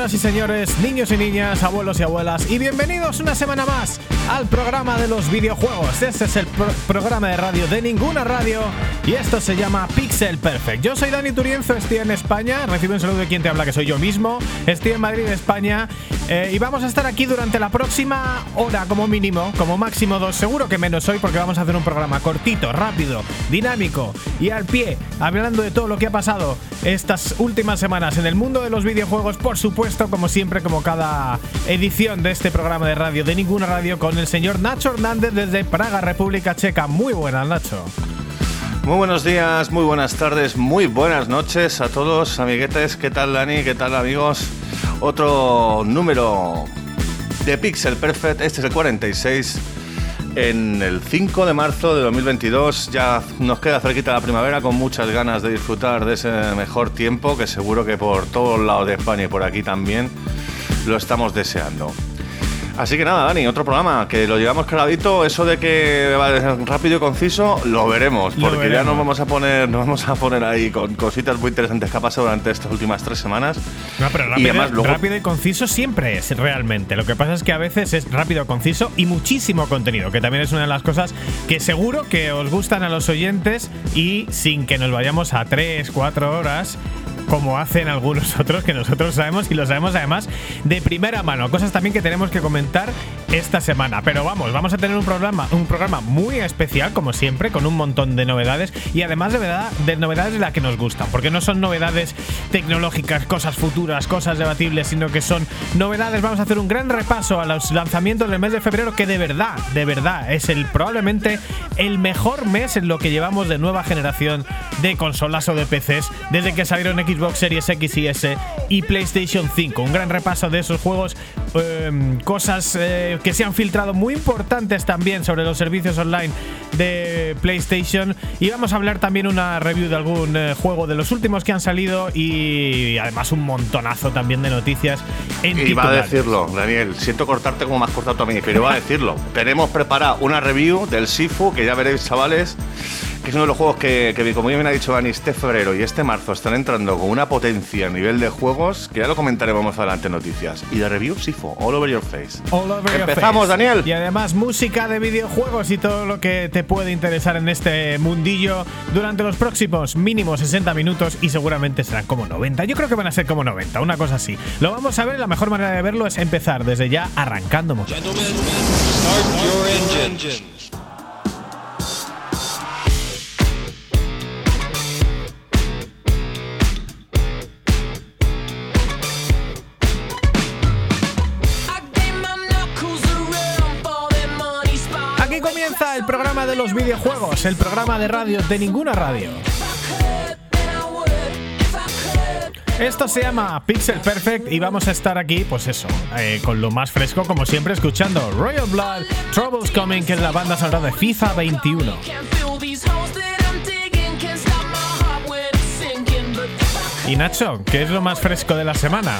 señoras y señores, niños y niñas, abuelos y abuelas, y bienvenidos una semana más al programa de los videojuegos. Este es el pro- programa de radio de ninguna radio y esto se llama Pixel Perfect. Yo soy Dani Turienzo, estoy en España, recibo un saludo de quien te habla, que soy yo mismo. Estoy en Madrid, España, eh, y vamos a estar aquí durante la próxima hora como mínimo, como máximo dos, seguro que menos hoy, porque vamos a hacer un programa cortito, rápido, dinámico y al pie, hablando de todo lo que ha pasado estas últimas semanas en el mundo de los videojuegos, por supuesto, como siempre, como cada edición de este programa de radio de ninguna radio, con el señor Nacho Hernández desde Praga, República Checa. Muy buenas, Nacho. Muy buenos días, muy buenas tardes, muy buenas noches a todos, amiguetes. ¿Qué tal, Dani? ¿Qué tal, amigos? Otro número de Pixel Perfect, este es el 46. En el 5 de marzo de 2022 ya nos queda cerquita la primavera con muchas ganas de disfrutar de ese mejor tiempo que seguro que por todos lados de España y por aquí también lo estamos deseando. Así que nada, Dani, otro programa que lo llevamos clarito. Eso de que va a ser rápido y conciso, lo veremos. Lo Porque ya veremos. nos vamos a poner, nos vamos a poner ahí con cositas muy interesantes que ha pasado durante estas últimas tres semanas. No, pero Y rápido, además luego- rápido y conciso siempre es realmente. Lo que pasa es que a veces es rápido, conciso y muchísimo contenido, que también es una de las cosas que seguro que os gustan a los oyentes y sin que nos vayamos a 3, 4 horas como hacen algunos otros que nosotros sabemos y lo sabemos además de primera mano. Cosas también que tenemos que comentar esta semana. Pero vamos, vamos a tener un programa, un programa muy especial, como siempre, con un montón de novedades y además de, verdad, de novedades de las que nos gustan. Porque no son novedades tecnológicas, cosas futuras, cosas debatibles, sino que son novedades. Vamos a hacer un gran repaso a los lanzamientos del mes de febrero, que de verdad, de verdad, es el probablemente el mejor mes en lo que llevamos de nueva generación de consolas o de PCs desde que salieron Xbox Series X y S y PlayStation 5. Un gran repaso de esos juegos, eh, cosas eh, que se han filtrado muy importantes también sobre los servicios online de PlayStation. Y vamos a hablar también una review de algún eh, juego de los últimos que han salido y además un montonazo también de noticias en Y va a decirlo, Daniel, siento cortarte como has cortado a mí, pero va a decirlo. Tenemos preparada una review del Sifu, que ya veréis, chavales, que es uno de los juegos que, que como bien ha dicho Dani, este febrero y este marzo están entrando con una potencia a nivel de juegos, que ya lo comentaremos más adelante en noticias. Y de review, Sifu, all over your face. All over your Empezamos, face. Daniel. Y además música de videojuegos y todo lo que te puede interesar en este mundillo durante los próximos mínimo 60 minutos y seguramente serán como 90. Yo creo que van a ser como 90, una cosa así. Lo vamos a ver la mejor manera de verlo es empezar desde ya arrancando motor. Los videojuegos, el programa de radio de ninguna radio. Esto se llama Pixel Perfect y vamos a estar aquí, pues eso, eh, con lo más fresco, como siempre, escuchando Royal Blood, Troubles Coming, que es la banda sonora de FIFA 21. Y Nacho, ¿qué es lo más fresco de la semana?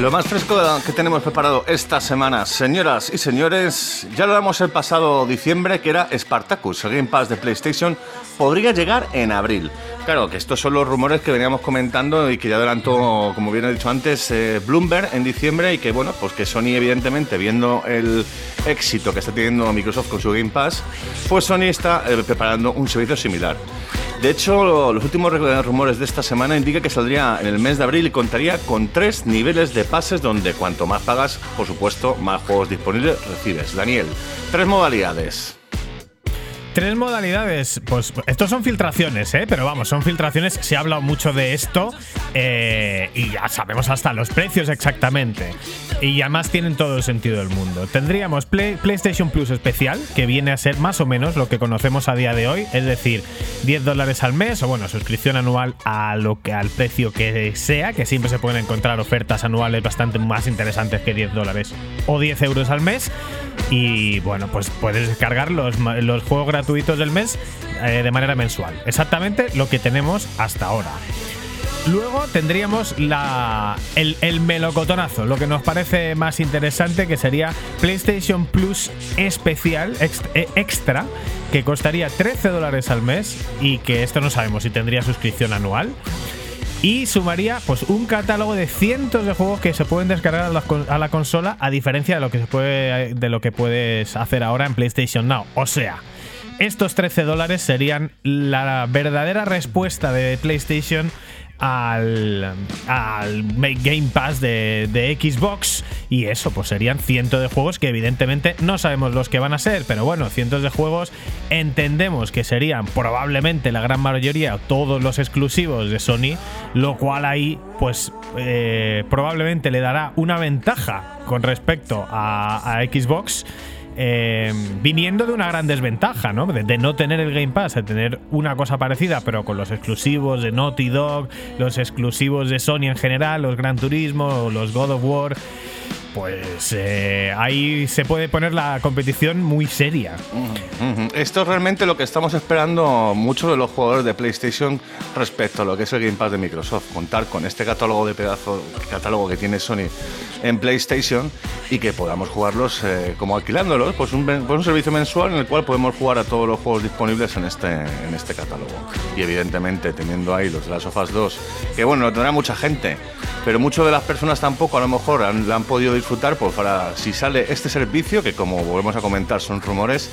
Lo más fresco que tenemos preparado esta semana, señoras y señores, ya lo damos el pasado diciembre, que era Spartacus, el Game Pass de PlayStation, podría llegar en abril. Claro, que estos son los rumores que veníamos comentando y que ya adelantó, como bien he dicho antes, eh, Bloomberg en diciembre y que, bueno, pues que Sony, evidentemente, viendo el éxito que está teniendo Microsoft con su Game Pass, pues Sony está eh, preparando un servicio similar. De hecho, lo- los últimos re- rumores de esta semana indican que saldría en el mes de abril y contaría con tres niveles de pases donde cuanto más pagas, por supuesto, más juegos disponibles recibes. Daniel, tres modalidades. Tres modalidades. Pues estos son filtraciones, ¿eh? Pero vamos, son filtraciones. Se ha hablado mucho de esto eh, y ya sabemos hasta los precios exactamente. Y además tienen todo el sentido del mundo. Tendríamos Play- PlayStation Plus especial, que viene a ser más o menos lo que conocemos a día de hoy, es decir, 10 dólares al mes o bueno, suscripción anual a lo que al precio que sea, que siempre se pueden encontrar ofertas anuales bastante más interesantes que 10 dólares o 10 euros al mes. Y bueno, pues puedes descargar los, los juegos gratuitos del mes eh, de manera mensual. Exactamente lo que tenemos hasta ahora. Luego tendríamos la, el, el, melocotonazo, lo que nos parece más interesante, que sería PlayStation Plus especial, eh, extra, que costaría 13 dólares al mes y que esto no sabemos si tendría suscripción anual. Y sumaría pues un catálogo de cientos de juegos que se pueden descargar a la, consola, a diferencia de lo que se puede de lo que puedes hacer ahora en PlayStation Now. O sea, estos 13 dólares serían la verdadera respuesta de PlayStation al, al Game Pass de, de, Xbox. Y eso, pues serían cientos de juegos que evidentemente no sabemos los que van a ser, pero bueno, cientos de juegos entendemos que serían probablemente la gran mayoría todos los exclusivos de Sony, lo cual ahí pues eh, probablemente le dará una ventaja con respecto a, a Xbox. Eh, viniendo de una gran desventaja, ¿no? De, no tener el Game Pass, de tener una cosa parecida, pero con los exclusivos de Naughty Dog, los exclusivos de Sony en general, los Gran Turismo, los God of War pues eh, ahí se puede poner la competición muy seria. Esto es realmente lo que estamos esperando muchos de los jugadores de PlayStation respecto a lo que es el Game Pass de Microsoft. Contar con este catálogo de pedazo, catálogo que tiene Sony en PlayStation y que podamos jugarlos eh, como alquilándolos, pues un, pues un, servicio mensual en el cual podemos jugar a todos los juegos disponibles en este, en este catálogo. Y evidentemente teniendo ahí los de las Sofas 2, que bueno, lo tendrá mucha gente, pero muchas de las personas tampoco a lo mejor han, la han podido disfrutar, pues para si sale este servicio, que como volvemos a comentar son rumores,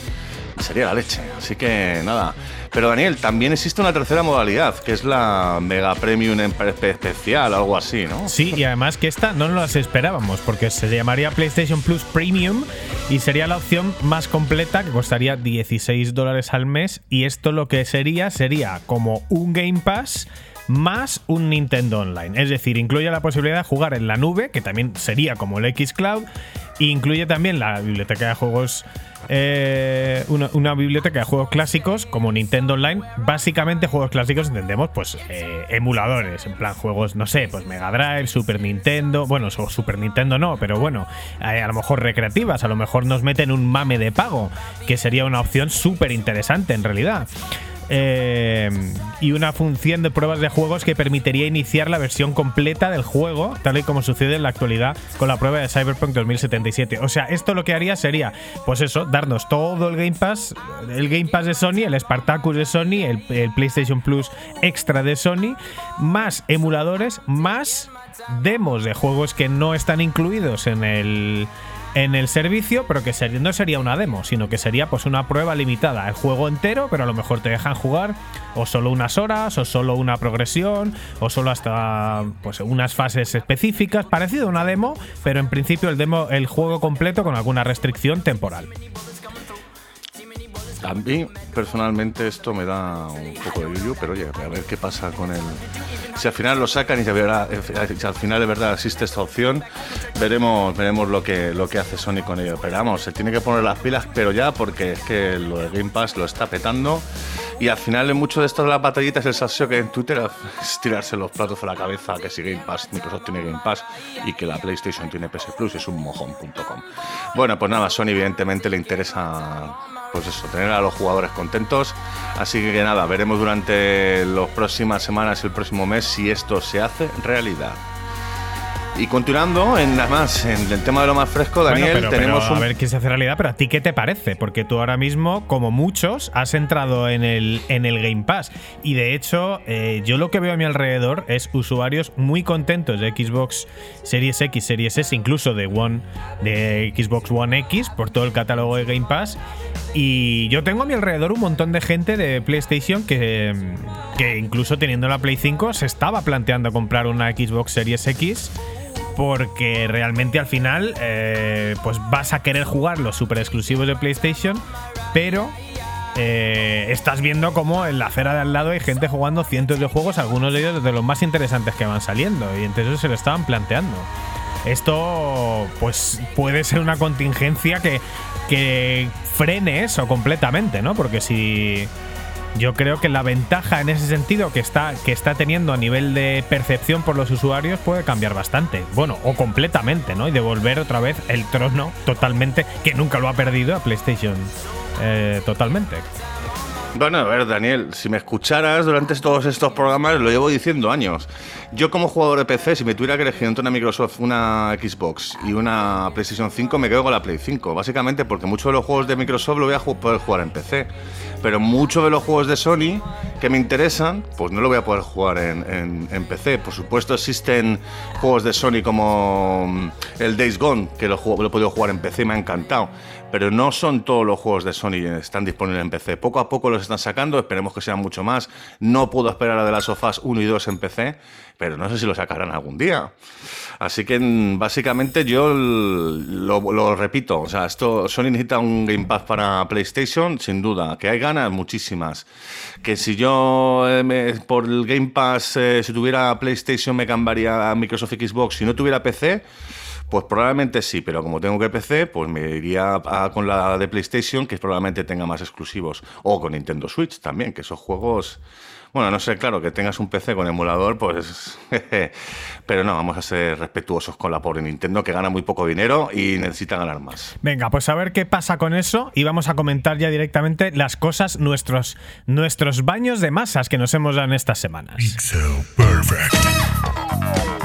sería la leche. Así que nada. Pero Daniel, también existe una tercera modalidad, que es la Mega Premium especial, algo así, ¿no? Sí, y además que esta no nos esperábamos, porque se llamaría PlayStation Plus Premium y sería la opción más completa, que costaría 16 dólares al mes. Y esto lo que sería, sería como un Game Pass más un Nintendo Online. Es decir, incluye la posibilidad de jugar en la nube, que también sería como el X Cloud, e incluye también la biblioteca de juegos. Eh, una, biblioteca de juegos clásicos como Nintendo Online. Básicamente, juegos clásicos entendemos, pues, eh, emuladores. En plan, juegos, no sé, pues Mega Drive, Super Nintendo. Bueno, Super Nintendo no, pero bueno, eh, a lo mejor recreativas. A lo mejor nos meten un mame de pago, que sería una opción súper interesante en realidad. Eh, y una función de pruebas de juegos que permitiría iniciar la versión completa del juego, tal y como sucede en la actualidad con la prueba de Cyberpunk 2077. O sea, esto lo que haría sería, pues eso, darnos todo el Game Pass, el Game Pass de Sony, el Spartacus de Sony, el, el PlayStation Plus extra de Sony, más emuladores, más demos de juegos que no están incluidos en el en el servicio, pero que no sería una demo, sino que sería pues una prueba limitada, el juego entero, pero a lo mejor te dejan jugar o solo unas horas, o solo una progresión, o solo hasta pues unas fases específicas, parecido a una demo, pero en principio el demo, el juego completo con alguna restricción temporal. A mí, personalmente, esto me da un poco de yuyu, pero oye, a ver qué pasa con el. Si al final lo sacan y si al final de verdad existe esta opción, veremos, veremos lo que, lo que hace Sony con ello. Pero vamos, se tiene que poner las pilas, pero ya, porque es que lo de Game Pass lo está petando. Y al final, en mucho de esto de las batallitas, el salseo que en Twitter es tirarse los platos a la cabeza que si Game Pass, Microsoft tiene Game Pass y que la PlayStation tiene PS Plus, es un mojón.com. Bueno, pues nada, Sony evidentemente le interesa pues eso, tener a los jugadores contentos. Así que nada, veremos durante las próximas semanas y el próximo mes si esto se hace realidad. Y continuando, en nada más, en el tema de lo más fresco, Daniel, tenemos A ver qué se hace realidad, pero ¿a ti qué te parece? Porque tú ahora mismo, como muchos, has entrado en el, en el Game Pass. Y de hecho, eh, yo lo que veo a mi alrededor es usuarios muy contentos de Xbox Series X, Series S, incluso de One, de Xbox One X, por todo el catálogo de Game Pass. Y yo tengo a mi alrededor un montón de gente de PlayStation que, que incluso teniendo la Play 5 se estaba planteando comprar una Xbox Series X porque realmente al final eh, pues vas a querer jugar los super exclusivos de PlayStation, pero eh, estás viendo como en la acera de al lado hay gente jugando cientos de juegos, algunos de ellos de los más interesantes que van saliendo, y entonces se lo estaban planteando. Esto pues puede ser una contingencia que, que frene eso completamente, ¿no? Porque si yo creo que la ventaja en ese sentido que está, que está teniendo a nivel de percepción por los usuarios puede cambiar bastante. Bueno, o completamente, ¿no? Y devolver otra vez el trono totalmente, que nunca lo ha perdido a PlayStation. Eh, totalmente. Bueno, a ver, Daniel, si me escucharas durante todos estos programas, lo llevo diciendo años. Yo como jugador de PC, si me tuviera que elegir entre una Microsoft, una Xbox y una PlayStation 5, me quedo con la Play 5. Básicamente porque muchos de los juegos de Microsoft lo voy a poder jugar en PC. Pero muchos de los juegos de Sony que me interesan, pues no lo voy a poder jugar en, en PC. Por supuesto existen juegos de Sony como mm, el Days Gone, que lo, lo he podido jugar en PC y me ha encantado pero no son todos los juegos de Sony están disponibles en PC. Poco a poco los están sacando, esperemos que sean mucho más. No puedo esperar a de las sofás 1 y 2 en PC, pero no sé si lo sacarán algún día. Así que mm, básicamente yo lo, repito, o sea, esto Sony necesita un Game Pass para PlayStation, sin duda. Que hay ganas, muchísimas. Que si yo eh, por el Game Pass, eh, si tuviera PlayStation, me cambiaría a Microsoft Xbox. Si no tuviera PC, pues probablemente sí, pero como tengo que PC, pues me iría con la de PlayStation, que probablemente tenga más exclusivos. O con Nintendo Switch también, que esos juegos. Bueno, no sé, claro, que tengas un PC con emulador, pues. pero no, vamos a ser respetuosos con la pobre Nintendo, que gana muy poco dinero y necesita ganar más. Venga, pues a ver qué pasa con eso y vamos a comentar ya directamente las cosas, nuestros, nuestros baños de masas que nos hemos dado en estas semanas. pues hoy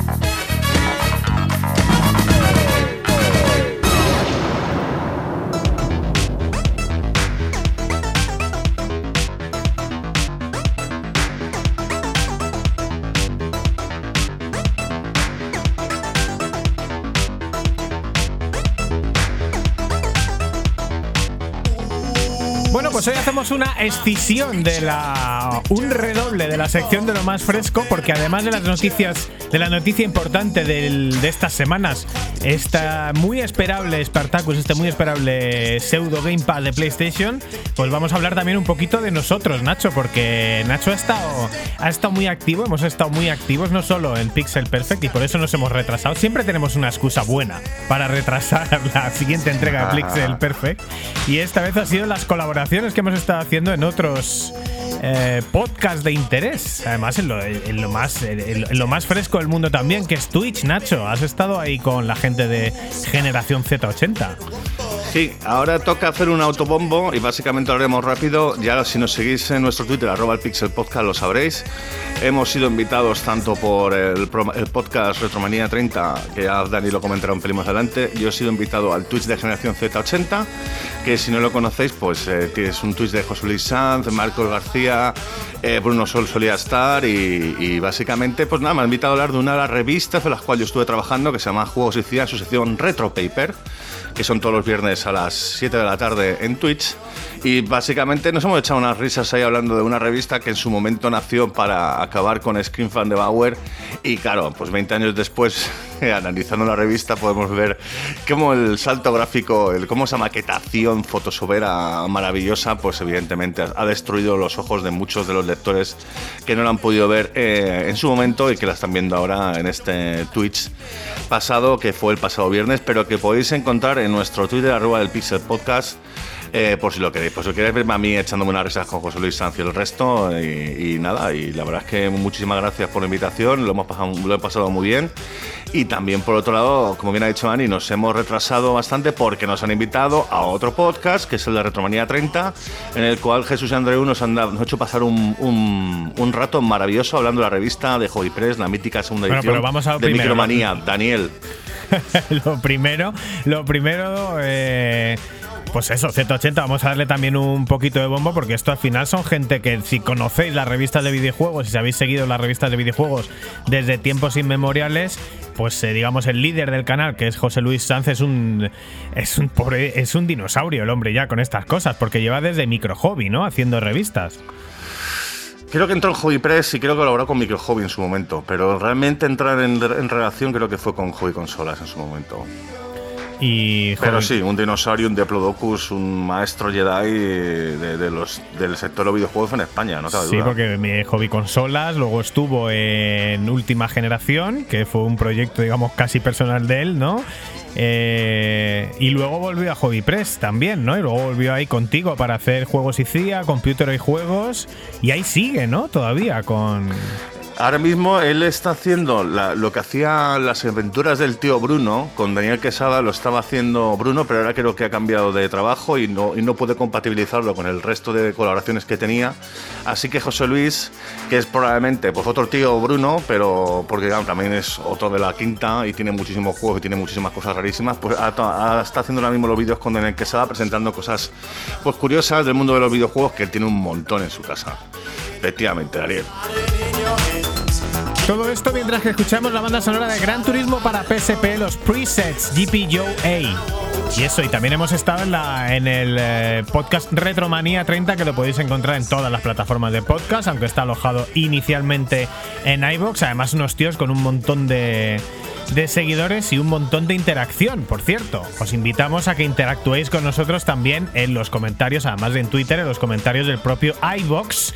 hacemos una escisión de la. un redoble de la sección de lo más fresco, porque además de las noticias, de la noticia importante de estas semanas, esta muy esperable Spartacus, este muy esperable pseudo Gamepad de PlayStation, pues vamos a hablar también un poquito de nosotros, Nacho, porque Nacho ha estado, ha estado muy activo, hemos estado muy activos, no solo en Pixel Perfect, y por eso nos hemos retrasado. Siempre tenemos una excusa buena para retrasar la siguiente entrega de Pixel Perfect, y esta vez ha sido las colaboraciones que hemos estado haciendo en otros eh, podcasts de interés. Además, en lo, más, fresco del mundo también, que es Twitch, Nacho. Has estado ahí con la gente de Generación Z80. Sí, ahora toca hacer un autobombo y básicamente lo haremos rápido. Ya si nos seguís en nuestro Twitter, arroba el Pixel Podcast, lo sabréis. Hemos sido invitados tanto por el, podcast Retromanía 30, que ya Dani lo comentará un pelín más adelante. Yo he sido invitado al Twitch de Generación Z80, que si no lo conocéis, pues eh, tienes un Twitch de José Luis Sanz, Marcos García, García eh, Bruno Sol solía estar y, básicamente, pues nada, me ha invitado a hablar de una de las revistas de las cuales yo estuve trabajando, que se llama Juegos y Ciencia, su sección Retro Paper que son todos los viernes a las 7 de la tarde en Twitch. Y básicamente nos hemos echado unas risas ahí hablando de una revista que en su momento nació para acabar con Screen Fan de Bauer. Y claro, pues 20 años después, analizando la revista, podemos ver cómo el salto gráfico, el, cómo esa maquetación fotosovera maravillosa, pues evidentemente ha destruido los ojos de muchos de los lectores que no la han podido ver eh, en su momento y que la están viendo ahora en este Twitch pasado, que fue el pasado viernes, pero que podéis encontrar en nuestro Twitter, arroba del Pixel Podcast. Eh, por si lo queréis, por si queréis verme a mí echándome unas risas con José Luis Sanz y el resto, y, nada, y la verdad es que muchísimas gracias por la invitación, lo hemos pasado, lo he pasado muy bien. Y también por otro lado, como bien ha dicho Ani, nos hemos retrasado bastante porque nos han invitado a otro podcast, que es el de Retromanía 30, en el cual Jesús y Andreu nos han, dado, nos han hecho pasar un, un, rato maravilloso hablando de la revista de Hobby Press, la mítica segunda edición de Micromanía. Daniel. lo primero, lo primero, eh, pues eso, Z80, vamos a darle también un poquito de bombo porque esto al final son gente que si conocéis las revistas de videojuegos, si habéis seguido las revistas de videojuegos desde tiempos inmemoriales, pues eh, digamos el líder del canal, que es José Luis Sanz, es un, es un es un dinosaurio el hombre ya con estas cosas, porque lleva desde micro hobby, ¿no? Haciendo revistas. Creo que entró en Hobby Press y creo que colaboró con Micro Hobby en su momento, pero realmente entrar en, en relación creo que fue con Hobby Consolas en su momento. Y, Pero sí, un dinosaurio, un Diplodocus, un maestro Jedi de, los, del sector de los videojuegos en España, ¿no? sí, porque mi hobby consolas, luego estuvo en Última Generación, que fue un proyecto, digamos, casi personal de él, ¿no? Eh, y luego volvió a Hobby Press también, ¿no? Y luego volvió ahí contigo para hacer juegos y CIA, computer y juegos. Y ahí sigue, ¿no? Todavía con. Ahora mismo él está haciendo la- lo que hacía las aventuras del tío Bruno, con Daniel Quesada lo estaba haciendo Bruno, pero ahora creo que ha cambiado de trabajo y no, y no puede compatibilizarlo con el resto de colaboraciones que tenía. Así que José Luis, que es probablemente pues, otro tío Bruno, pero porque también es otro de la quinta y tiene muchísimos juegos y tiene muchísimas cosas rarísimas, pues ha- ha- está haciendo ahora mismo los vídeos con Daniel Quesada presentando cosas pues, curiosas del mundo de los videojuegos que él tiene un montón en su casa. Efectivamente, Daniel. Todo esto mientras que escuchamos la banda sonora de Gran Turismo para PSP, los presets GPUA. Y eso, y también hemos estado en, la, en el eh, podcast Retromanía 30, que lo podéis encontrar en todas las plataformas de podcast, aunque está alojado inicialmente en iBox. Además, unos tíos con un montón de, de seguidores y un montón de interacción, por cierto. Os invitamos a que interactuéis con nosotros también en los comentarios, además de en Twitter, en los comentarios del propio iBox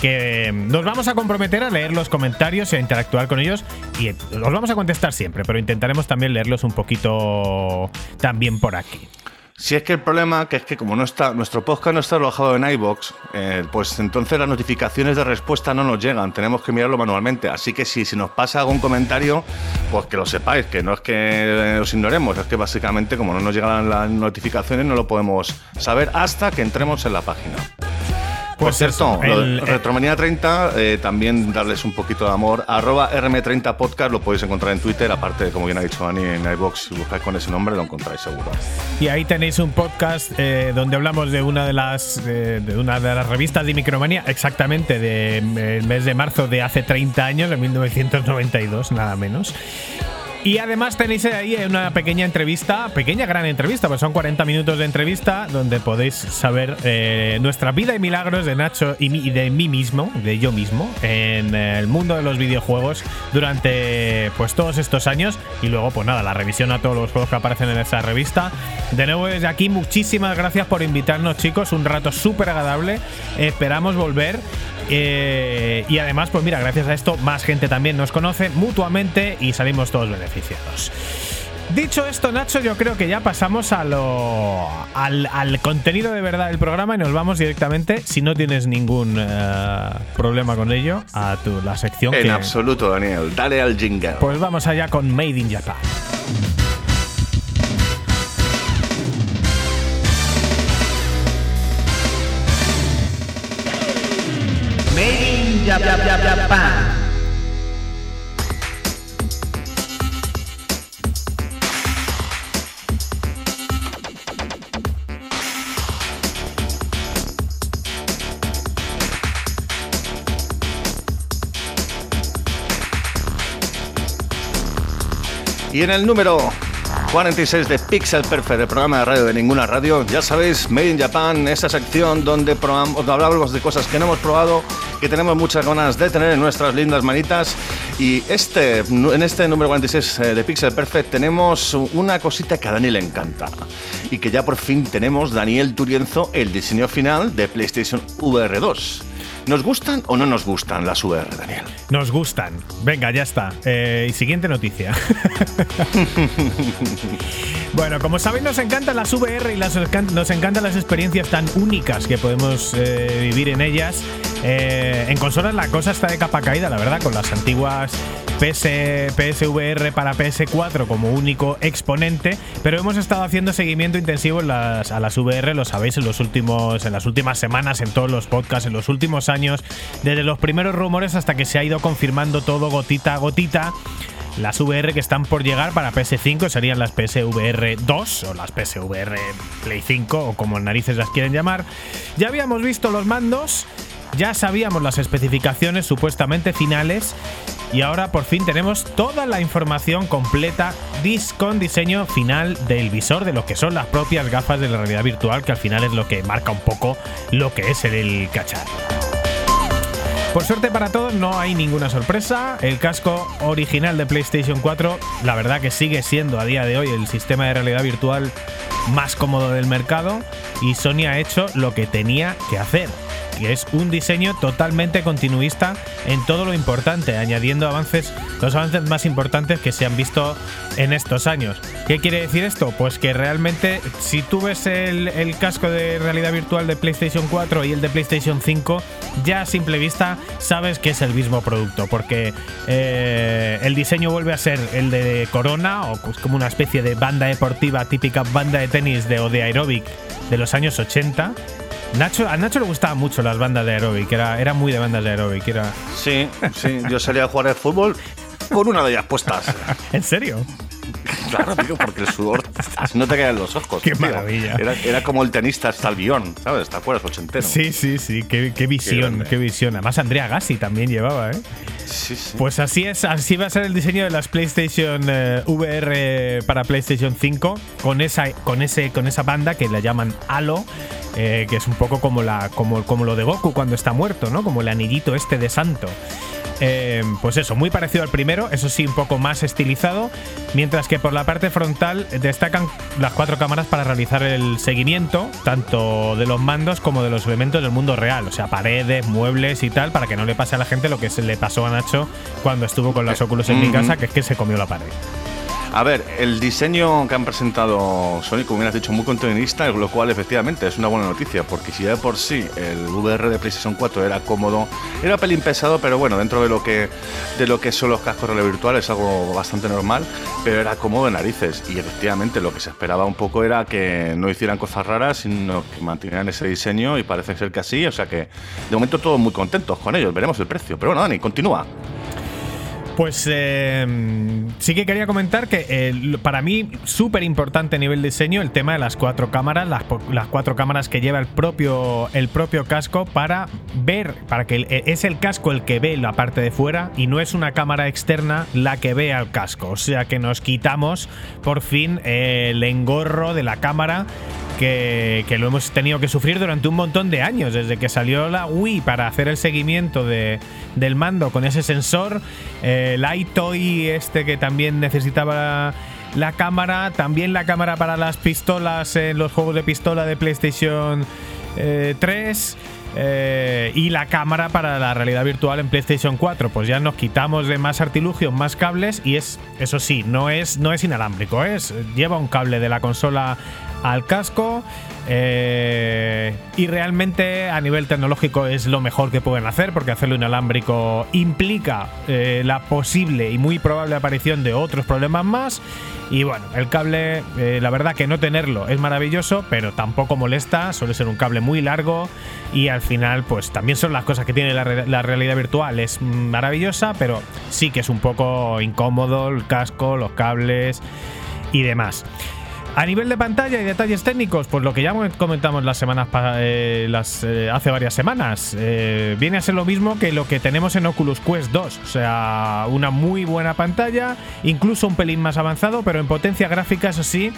que nos vamos a comprometer a leer los comentarios y a interactuar con ellos y los vamos a contestar siempre, pero intentaremos también leerlos un poquito también por aquí. Si es que el problema que es que como no está nuestro podcast no está alojado en iBox, eh, pues entonces las notificaciones de respuesta no nos llegan, tenemos que mirarlo manualmente. Así que si, si nos pasa algún comentario, pues que lo sepáis, que no es que os ignoremos, es que básicamente como no nos llegan las notificaciones no lo podemos saber hasta que entremos en la página. Por Pues cierto, el- de Retromanía 30, eh, también darles un poquito de amor. Arroba RM30 Podcast lo podéis encontrar en Twitter, aparte, como bien ha dicho Dani, en iBox, si buscáis con ese nombre lo encontráis seguro. Y ahí tenéis un podcast eh, donde hablamos de una de las eh, de una de las revistas de Micromanía, exactamente del mes de marzo de hace 30 años, de 1992, nada menos. Y además tenéis ahí una pequeña entrevista, pequeña gran entrevista, pues son 40 minutos de entrevista donde podéis saber eh, nuestra vida y milagros de Nacho y, de mí mismo, de yo mismo, en el mundo de los videojuegos durante pues todos estos años. Y luego, pues nada, la revisión a todos los juegos que aparecen en esa revista. De nuevo desde aquí, muchísimas gracias por invitarnos, chicos. Un rato súper agradable. Esperamos volver. Eh, y además, pues mira, gracias a esto, más gente también nos conoce mutuamente y salimos todos beneficiados. Dicho esto, Nacho, yo creo que ya pasamos a lo, al, al contenido de verdad del programa y nos vamos directamente, si no tienes ningún eh, problema con ello, a tu, la sección En que... absoluto, Daniel. Dale al jingle. Pues vamos allá con Made in Japan. In Jap- Jap- Jap- Japan. Y en el número 46 de Pixel Perfect, el programa de radio de ninguna radio, ya sabéis, Made in Japan, esa sección donde probam- donde hablamos de cosas que no hemos probado, que tenemos muchas ganas de tener en nuestras lindas manitas. Y este, en este número 46 eh, de Pixel Perfect tenemos una cosita que a Dani le encanta. Y que ya por fin tenemos Daniel Turienzo, el diseño final de PlayStation VR 2. ¿Nos gustan o no nos gustan las VR, Daniel? Nos gustan. Venga, ya está. Eh, y siguiente noticia. bueno, como sabéis, nos encantan las VR y las, nos encantan las experiencias tan únicas que podemos eh, vivir en ellas. Eh, en consolas la cosa está de capa caída, la verdad, con las antiguas PS, PSVR para PS4 como único exponente, pero hemos estado haciendo seguimiento intensivo en las, a las VR, lo sabéis, en los últimos, en las últimas semanas, en todos los podcasts, en los últimos años, desde los primeros rumores hasta que se ha ido confirmando todo gotita a gotita. Las VR que están por llegar para PS5 serían las PSVR 2 o las PSVR Play 5 o como narices las quieren llamar. Ya habíamos visto los mandos, ya sabíamos las especificaciones supuestamente finales y ahora por fin tenemos toda la información completa con diseño final del visor de lo que son las propias gafas de la realidad virtual, que al final es lo que marca un poco lo que es el cacharro. Por suerte para todos no hay ninguna sorpresa. El casco original de PlayStation 4, la verdad que sigue siendo a día de hoy el sistema de realidad virtual más cómodo del mercado y Sony ha hecho lo que tenía que hacer. Que es un diseño totalmente continuista en todo lo importante, añadiendo avances, los avances más importantes que se han visto en estos años. ¿Qué quiere decir esto? Pues que realmente si tú ves el, el casco de realidad virtual de PlayStation 4 y el de PlayStation 5, ya a simple vista sabes que es el mismo producto, porque eh, el diseño vuelve a ser el de Corona, o pues como una especie de banda deportiva, típica banda de tenis de, o de aeróbic de los años 80. Nacho, a Nacho le gustaban mucho las bandas de aeróbic, era, era muy de bandas de aeróbic, era... Sí, sí, yo salía a jugar al fútbol con una de ellas puestas. ¿En serio? Claro, tío, porque el sudor así no te caen los ojos. Qué tío. maravilla. Era, era como el tenista Stalbión, ¿sabes? ¿Te acuerdas? Ochentero. Sí, sí, sí, qué, qué visión, qué visión. Además Andrea Gassi también llevaba, ¿eh? sí. sí. Pues así es, así va a ser el diseño de las PlayStation eh, VR para PlayStation 5 con esa, con ese, con esa banda que la llaman Halo, eh, que es un poco como la, como, como lo de Goku cuando está muerto, ¿no? Como el anillito este de Santo. Eh, pues eso, muy parecido al primero, eso sí, un poco más estilizado, mientras que por la parte frontal destacan las cuatro cámaras para realizar el seguimiento, tanto de los mandos como de los elementos del mundo real, o sea, paredes, muebles y tal, para que no le pase a la gente lo que se le pasó a Nacho cuando estuvo con las Oculus en mi casa, que es que se comió la pared. A ver, el diseño que han presentado Sony, como bien has dicho, muy continuista, lo cual efectivamente es una buena noticia, porque si ya de por sí el VR de PlayStation 4 era cómodo, era pelín pesado, pero bueno, dentro de lo que de lo que son los cascos de virtual es algo bastante normal, pero era cómodo de narices. Y efectivamente lo que se esperaba un poco era que no hicieran cosas raras, sino que mantuvieran ese diseño y parece ser que así, o sea que de momento todos muy contentos con ellos, veremos el precio. Pero bueno, Dani, continúa. Pues eh, sí que quería comentar que eh, para mí súper importante a nivel diseño el tema de las cuatro cámaras, las, cuatro cámaras que lleva el propio, el propio casco para ver, para que eh, es el casco el que ve la parte de fuera y no es una cámara externa la que ve al casco. O sea que nos quitamos por fin el engorro de la cámara que, lo hemos tenido que sufrir durante un montón de años, desde que salió la Wii para hacer el seguimiento de, del mando con ese sensor, eh, el iToy este que también necesitaba la, la cámara, también la cámara para las pistolas en los juegos de pistola de PlayStation eh, 3. eh, y la cámara para la realidad virtual en PlayStation 4. Pues ya nos quitamos de más artilugios, más cables y es, eso sí, no es, no es inalámbrico, es lleva un cable de la consola al casco eh, y realmente a nivel tecnológico es lo mejor que pueden hacer porque hacerlo inalámbrico implica eh, la posible y muy probable aparición de otros problemas más y bueno, el cable eh, la verdad que no tenerlo es maravilloso pero tampoco molesta, suele ser un cable muy largo y al final pues también son las cosas que tiene la, re- la realidad virtual, es maravillosa pero sí que es un poco incómodo el casco, los cables y demás. A nivel de pantalla y detalles técnicos, pues lo que ya comentamos las semanas eh, eh, hace varias semanas, eh, viene a ser lo mismo que lo que tenemos en Oculus Quest 2. O sea, una muy buena pantalla, incluso un pelín más avanzado, pero en potencia gráfica, eso sí,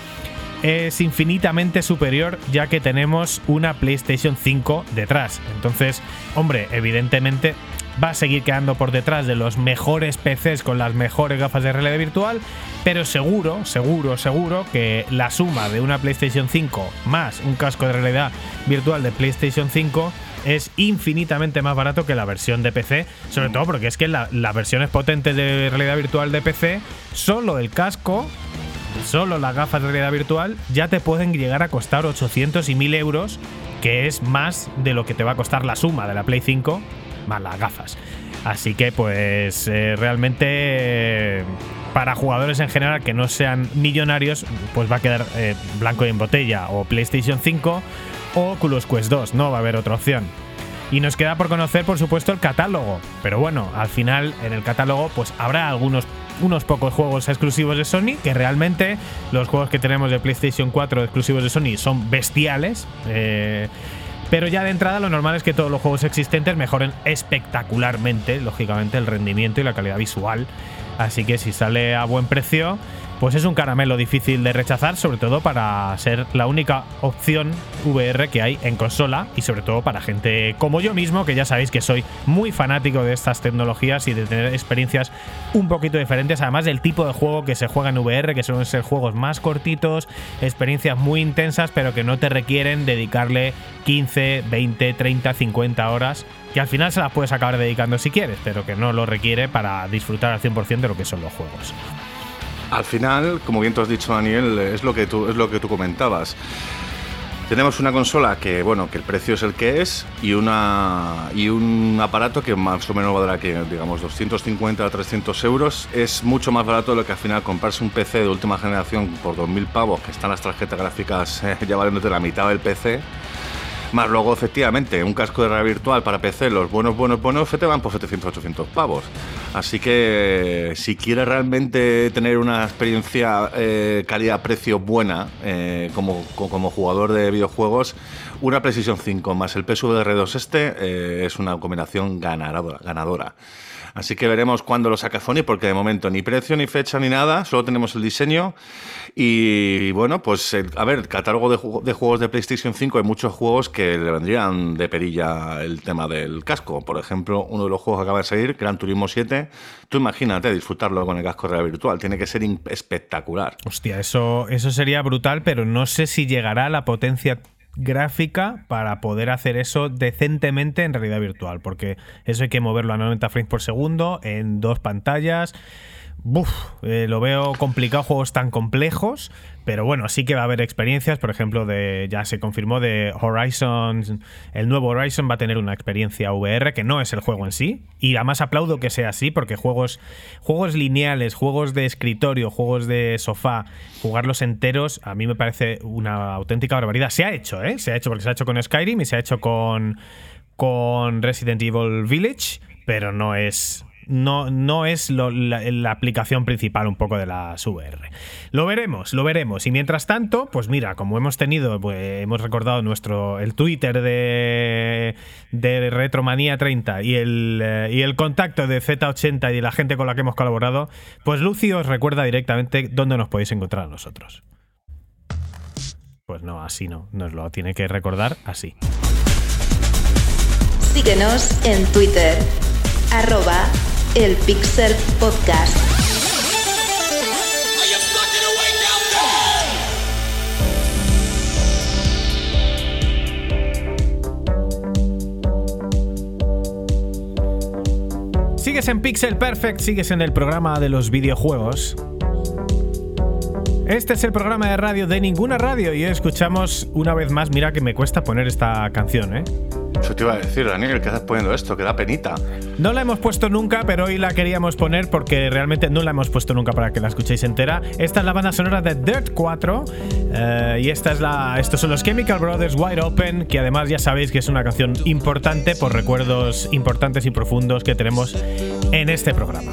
es infinitamente superior ya que tenemos una PlayStation 5 detrás. Entonces, hombre, evidentemente va a seguir quedando por detrás de los mejores PCs con las mejores gafas de realidad virtual, pero seguro, seguro, seguro que la suma de una PlayStation 5 más un casco de realidad virtual de PlayStation 5 es infinitamente más barato que la versión de PC, sobre todo porque es que la- las versiones potentes de realidad virtual de PC, solo el casco solo las gafas de realidad virtual ya te pueden llegar a costar 800 y 1000 euros, que es más de lo que te va a costar la suma de la Play 5 más gafas. Así que pues eh, realmente para jugadores en general que no sean millonarios, pues va a quedar eh, blanco en botella o PlayStation 5 o Oculus Quest 2, no va a haber otra opción. Y nos queda por conocer, por supuesto, el catálogo. Pero bueno, al final en el catálogo pues habrá algunos unos pocos juegos exclusivos de Sony, que realmente los juegos que tenemos de PlayStation 4 exclusivos de Sony son bestiales. eh, pero ya de entrada lo normal es que todos los juegos existentes mejoren espectacularmente, lógicamente, el rendimiento y la calidad visual. Así que si sale a buen precio, pues es un caramelo difícil de rechazar, sobre todo para ser la única opción VR que hay en consola y sobre todo para gente como yo mismo, que ya sabéis que soy muy fanático de estas tecnologías y de tener experiencias un poquito diferentes, además del tipo de juego que se juega en VR, que suelen ser juegos más cortitos, experiencias muy intensas, pero que no te requieren dedicarle 15, 20, 30, 50 horas que al final se las puedes acabar dedicando si quieres, pero que no lo requiere para disfrutar al 100% de lo que son los juegos. Al final, como bien tú has dicho, Daniel, es lo que tú, es lo que tú comentabas. Tenemos una consola que, bueno, que el precio es el que es y, una, y un aparato que más o menos valdrá que, digamos, 250 a 300 euros. Es mucho más barato de lo que al final comprarse un PC de última generación por 2.000 pavos, que están las tarjetas gráficas eh, ya valiéndote la mitad del PC más luego, efectivamente, un casco de realidad virtual para PC, los buenos, buenos, buenos, te van por 700, 800 pavos. Así que si quieres realmente tener una experiencia eh, calidad-precio buena eh, como, como jugador de videojuegos, una PlayStation 5 más el PSVR 2 este eh, es una combinación ganadora. ganadora. Así que veremos cuándo lo saca Sony, porque de momento ni precio, ni fecha, ni nada, solo tenemos el diseño. Y bueno, pues a ver, catálogo de, juegos de PlayStation 5 hay muchos juegos que le vendrían de perilla el tema del casco. Por ejemplo, uno de los juegos que acaba de salir, Gran Turismo 7, tú imagínate disfrutarlo con el casco real virtual, tiene que ser espectacular. Hostia, eso, eso sería brutal, pero no sé si llegará a la potencia gráfica para poder hacer eso decentemente en realidad virtual, porque eso hay que moverlo a 90 frames por segundo en dos pantallas. Eh, lo veo complicado, juegos tan complejos, pero bueno, sí que va a haber experiencias, por ejemplo, de ya se confirmó de Horizon, el nuevo Horizon va a tener una experiencia VR que no es el juego en sí, y además aplaudo que sea así porque juegos juegos lineales, juegos de escritorio, juegos de sofá, jugarlos enteros a mí me parece una auténtica barbaridad. Se ha hecho, ¿eh? Se ha hecho porque se ha hecho con Skyrim y se ha hecho con con Resident Evil Village, pero no es no, no es la, aplicación principal un poco de la VR. Lo veremos, lo veremos. Y mientras tanto, pues mira, como hemos tenido, pues hemos recordado nuestro el Twitter de, de Retromanía 30 y el, eh, y el contacto de Z80 y la gente con la que hemos colaborado, pues Lucy os recuerda directamente dónde nos podéis encontrar a nosotros. Pues no, así no, nos lo tiene que recordar así. Síguenos en Twitter, el Pixel Podcast. Sigues en Pixel Perfect, sigues en el programa de los videojuegos. Este es el programa de radio de ninguna radio y escuchamos una vez más, mira que me cuesta poner esta canción, ¿eh? Eso te iba a decir, Daniel, que estás poniendo esto, que da penita. No la hemos puesto nunca, pero hoy la queríamos poner porque realmente no la hemos puesto nunca para que la escuchéis entera. Esta es la banda sonora de Dirt 4 eh, y esta es la, estos son los Chemical Brothers Wide Open, que además ya sabéis que es una canción importante por recuerdos importantes y profundos que tenemos en este programa.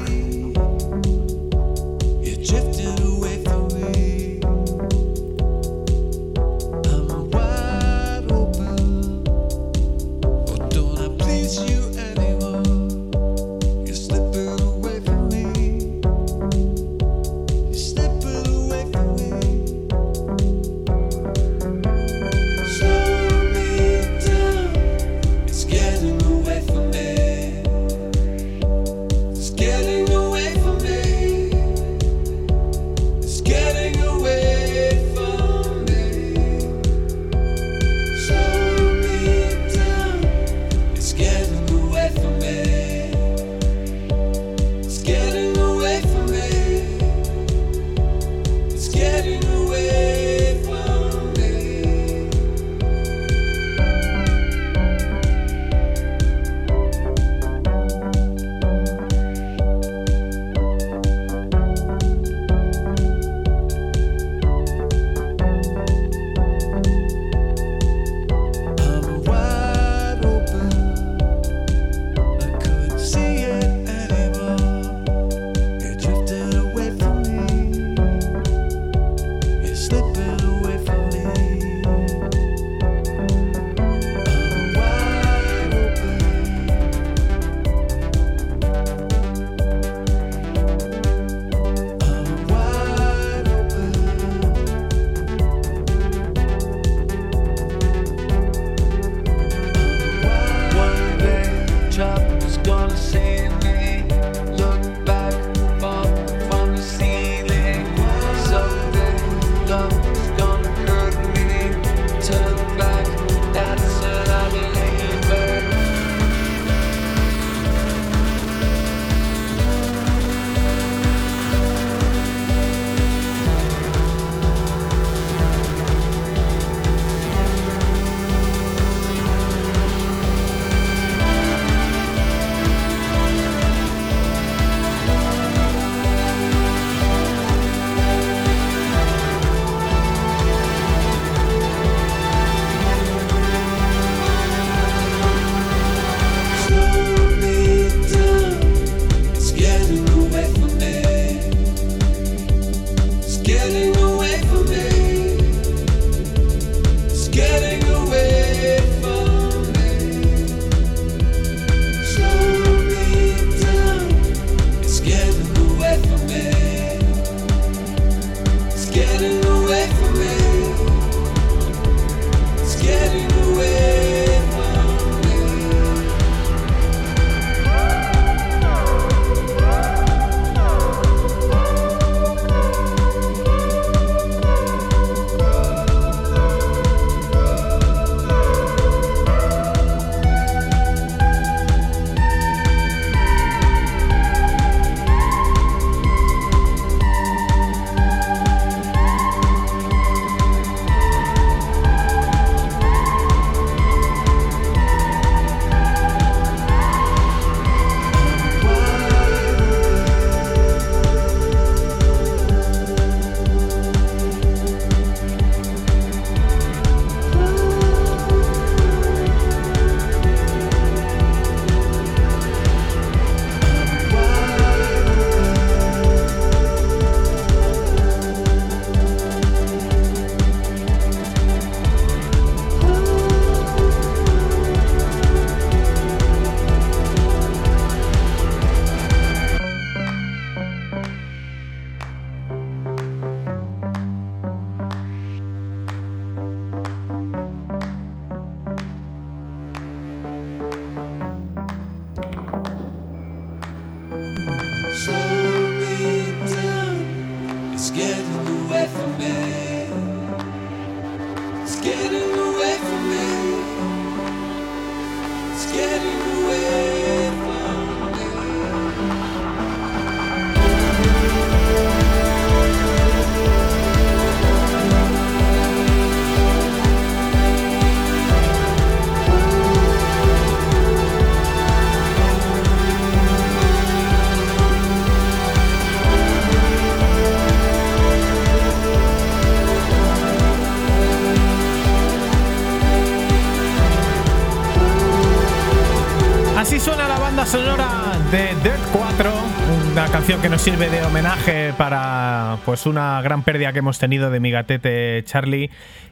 Que nos sirve de homenaje para pues una gran pérdida que hemos tenido de mi gatete Charlie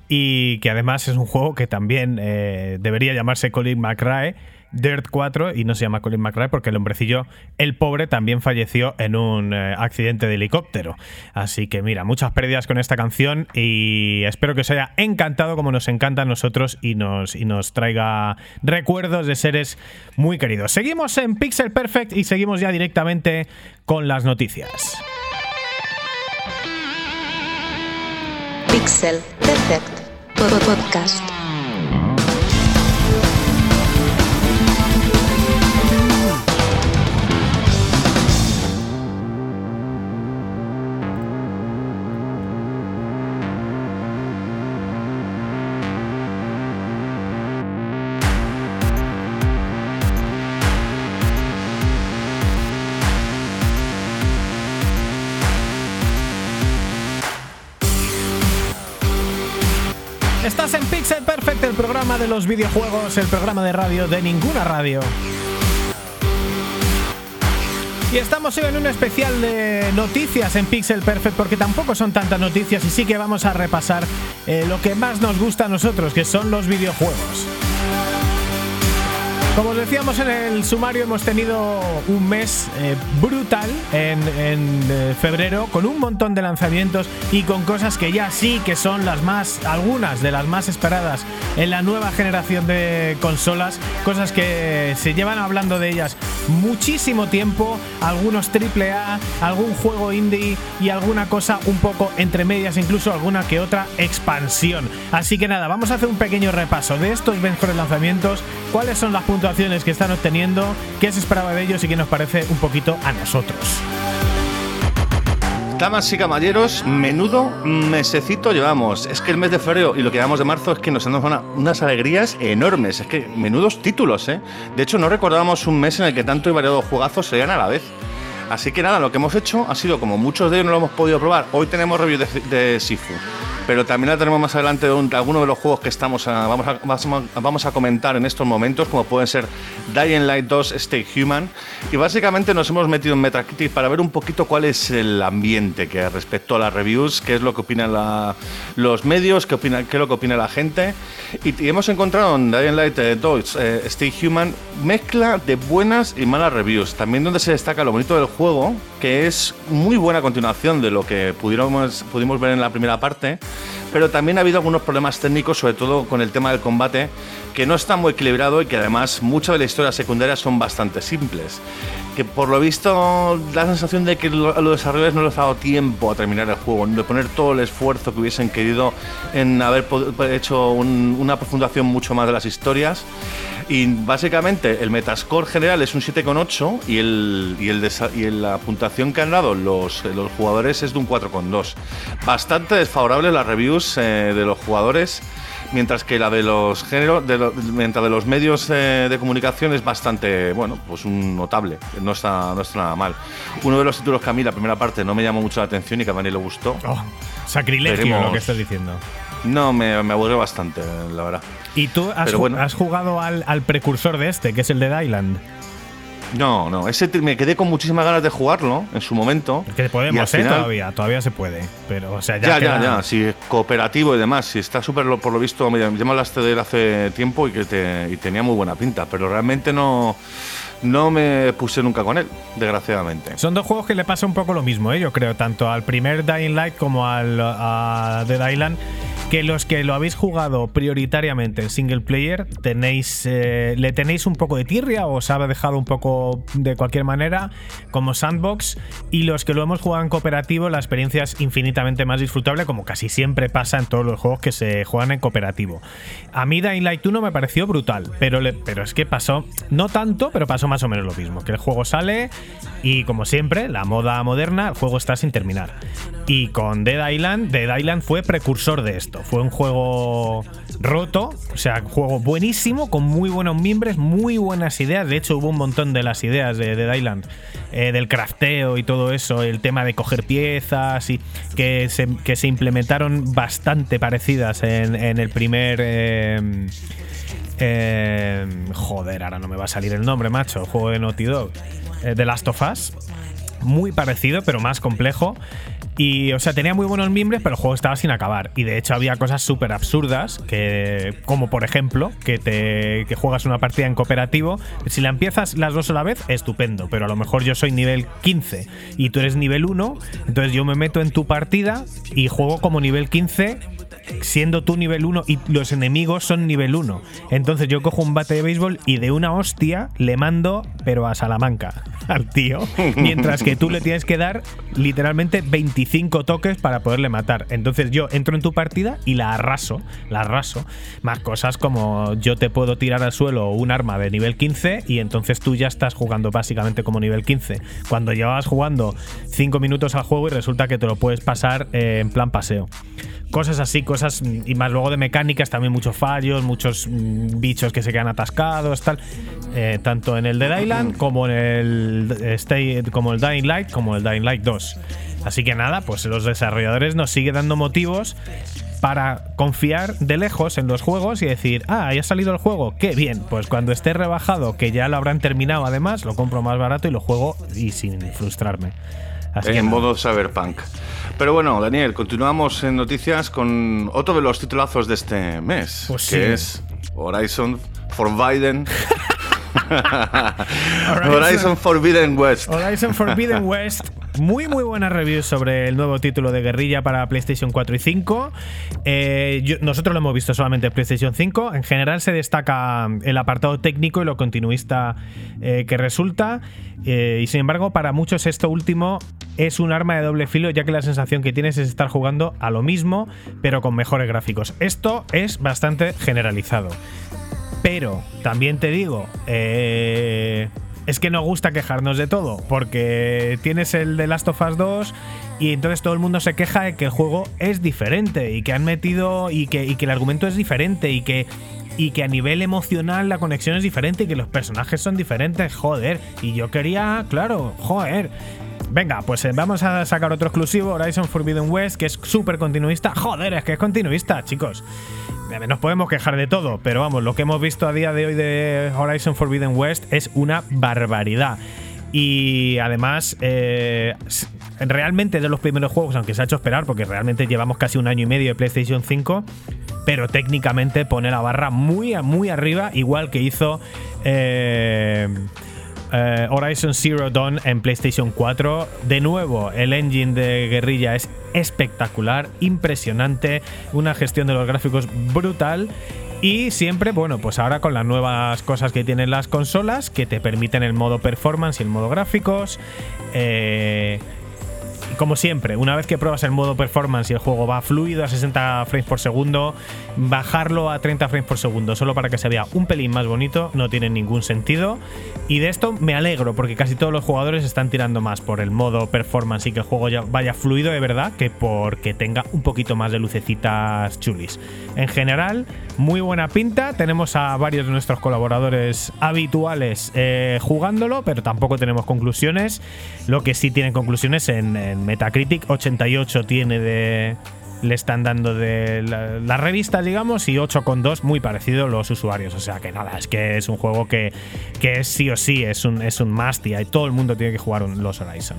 y que además es un juego que también eh, debería llamarse Colin McRae Dirt 4 y no se llama Colin McRae porque el hombrecillo, el pobre, también falleció en un eh, accidente de helicóptero. Así que mira, muchas pérdidas con esta canción y espero que os haya encantado como nos encanta a nosotros y nos, y nos traiga recuerdos de seres muy queridos. Seguimos en Pixel Perfect y seguimos ya directamente con las noticias. Pixel Perfect Podcast. Los videojuegos, el programa de radio de ninguna radio. Y estamos hoy en un especial de noticias en Pixel Perfect porque tampoco son tantas noticias y sí que vamos a repasar eh, lo que más nos gusta a nosotros, que son los videojuegos. Como os decíamos en el sumario, hemos tenido un mes eh, brutal en, eh, febrero, con un montón de lanzamientos y con cosas que ya sí que son las más, algunas de las más esperadas en la nueva generación de consolas, cosas que se llevan hablando de ellas muchísimo tiempo, algunos AAA, algún juego indie y alguna cosa un poco entre medias, incluso alguna que otra expansión. Así que nada, vamos a hacer un pequeño repaso de estos mejores lanzamientos, cuáles son las que están obteniendo, qué se esperaba de ellos y qué nos parece un poquito a nosotros. Damas y caballeros, menudo mesecito llevamos. Es que el mes de febrero y lo que llevamos de marzo es que nos han dado una- unas alegrías enormes. Es que menudos títulos, ¿eh? De hecho, no recordábamos un mes en el que tanto y variados juegazos se a la vez. Así que nada, lo que hemos hecho ha sido, como muchos de ellos no lo hemos podido probar, hoy tenemos review de, de Sifu, pero también la tenemos más adelante de, un- de algunos de los juegos que estamos a- vamos, a, vamos a- vamos a comentar en estos momentos, como pueden ser Dying Light 2, Stay Human, y básicamente nos hemos metido en Metacritic para ver un poquito cuál es el ambiente que respecto a las reviews, qué es lo que opinan la- los medios, qué, opina, qué es lo que opina la gente, y, y hemos encontrado en Dying Light eh, 2, eh, Stay Human, mezcla de buenas y malas reviews, también donde se destaca lo bonito del juego, que es muy buena continuación de lo que pudiéramos, pudimos ver en la primera parte, pero también ha habido algunos problemas técnicos, sobre todo con el tema del combate, que no está muy equilibrado y que además muchas de las historias secundarias son bastante simples. Que por lo visto da la sensación de que a los desarrolladores no les ha dado tiempo a terminar el juego, de poner todo el esfuerzo que hubiesen querido en haber hecho un- una profundación mucho más de las historias. Y básicamente el metascore general es un 7,8 y, el, y, el y la puntuación que han dado los, los jugadores es de un 4,2. Bastante desfavorable las reviews eh, de los jugadores, mientras que la de los géneros, de lo- mientras de los medios eh, de comunicación es bastante, bueno, pues un notable, no está, no está nada mal. Uno de los títulos que a mí la primera parte no me llamó mucho la atención y que a mí le gustó, Oh, sacrilegio Veremos. lo que estás diciendo. no, me, me aburrió bastante, la verdad. ¿Y tú has, Pero ju- bueno. has jugado al, al precursor de este, que es el de Dylan? No, no, ese me quedé con muchísimas ganas de jugarlo en su momento. Que podemos, ¿eh? final- Todavía, todavía se puede. Pero, o sea, ya, Ya, ya, queda- ya, sí, es cooperativo y demás. Sí, está súper, por lo visto, me, ya me hablaste de él hace tiempo y que te- y tenía muy buena pinta, pero realmente no, no me puse nunca con él, desgraciadamente. Son dos juegos que le pasa un poco lo mismo, ¿eh? yo creo, tanto al primer Dying Light como al a Dead Island, que los que lo habéis jugado prioritariamente en single player, tenéis eh, le tenéis un poco de tirria o os ha dejado un poco de cualquier manera, como sandbox, y los que lo hemos jugado en cooperativo, la experiencia es infinitamente más disfrutable, como casi siempre pasa en todos los juegos que se juegan en cooperativo. A mí Dying Light 1 me pareció brutal, pero, pero es que pasó, no tanto, pero pasó más o menos lo mismo, que el juego sale y como siempre, la moda moderna, el juego está sin terminar. Y con Dead Island, Dead Island fue precursor de esto. Fue un juego roto, o sea, un juego buenísimo, con muy buenos mimbres, muy buenas ideas. De hecho, hubo un montón de las ideas de Dead Island, eh, del crafteo y todo eso, el tema de coger piezas y que se, que se implementaron bastante parecidas en, en el primer. eh, eh, joder, ahora no me va a salir el nombre, macho. Juego de Naughty Dog. eh, The Last of Us. Muy parecido, pero más complejo. Y, o sea, tenía muy buenos mimbres, pero el juego estaba sin acabar. Y de hecho había cosas súper absurdas, que, como por ejemplo, que, te, que juegas una partida en cooperativo. Si la empiezas las dos a la vez, estupendo. Pero a lo mejor yo soy nivel 15 y tú eres nivel 1. Entonces yo me meto en tu partida y juego como nivel 15 siendo tú nivel 1 y los enemigos son nivel 1. Entonces yo cojo un bate de béisbol y de una hostia le mando, pero a Salamanca, al tío. Mientras que tú le tienes que dar literalmente 25 toques para poderle matar. Entonces yo entro en tu partida y la arraso, la arraso. Más cosas como yo te puedo tirar al suelo un arma de nivel 15 y entonces tú ya estás jugando básicamente como nivel 15. Cuando llevabas jugando 5 minutos al juego y resulta que te lo puedes pasar eh, en plan paseo cosas así, cosas y más luego de mecánicas, también muchos fallos, muchos mm, bichos que se quedan atascados, tal, eh, tanto en el Dead Island como en el Stay, como el Dying Light, como el Dying Light 2. Así que nada, pues los desarrolladores nos sigue dando motivos para confiar de lejos en los juegos y decir, ah, ya ha salido el juego, qué bien, pues cuando esté rebajado, que ya lo habrán terminado además, lo compro más barato y lo juego y sin frustrarme. Así que en nada. modo cyberpunk. Pero bueno, Daniel, continuamos en noticias con otro de los titulazos de este mes, Pues que sí. es Horizon Forbidden. Horizon Forbidden West. Horizon Forbidden West. Muy, muy buenas reviews sobre el nuevo título de guerrilla para PlayStation 4 y 5. Eh, yo- nosotros lo hemos visto solamente en PlayStation 5. En general se destaca el apartado técnico y lo continuista eh, que resulta. Eh, y sin embargo, para muchos esto último es un arma de doble filo, ya que la sensación que tienes es estar jugando a lo mismo, pero con mejores gráficos. Esto es bastante generalizado. Pero también te digo, eh, es que nos gusta quejarnos de todo, porque tienes el de Last of Us 2 y entonces todo el mundo se queja de que el juego es diferente y que han metido y que, el argumento es diferente y que, y que a nivel emocional la conexión es diferente y que los personajes son diferentes, joder. Y yo quería, claro, joder. Venga, pues eh, vamos a sacar otro exclusivo, Horizon Forbidden West, que es súper continuista. Joder, es que es continuista, chicos. Nos podemos quejar de todo, pero vamos, lo que hemos visto a día de hoy de Horizon Forbidden West es una barbaridad. Y además, eh, realmente de los primeros juegos, aunque se ha hecho esperar, porque realmente llevamos casi un año y medio de PlayStation 5, pero técnicamente pone la barra muy, muy arriba, igual que hizo eh, eh, Horizon Zero Dawn en PlayStation 4. De nuevo, el engine de guerrilla es espectacular, impresionante, una gestión de los gráficos brutal. Y siempre, bueno, pues ahora con las nuevas cosas que tienen las consolas, que te permiten el modo performance y el modo gráficos. Eh, como siempre, una vez que pruebas el modo performance y el juego va fluido a 60 frames por segundo, bajarlo a 30 frames por segundo solo para que se vea un pelín más bonito no tiene ningún sentido. Y de esto me alegro porque casi todos los jugadores están tirando más por el modo performance y que el juego ya vaya fluido de verdad que porque tenga un poquito más de lucecitas chulis. En general, muy buena pinta. Tenemos a varios de nuestros colaboradores habituales eh, jugándolo, pero tampoco tenemos conclusiones. Lo que sí tienen conclusiones en, Metacritic, 88 tiene de. Le están dando de la- las revistas, digamos, y 8,2 muy parecido los usuarios. O sea que nada, es que es un juego que, que es sí o sí, es un, es un y todo el mundo tiene que jugar un- los Horizon.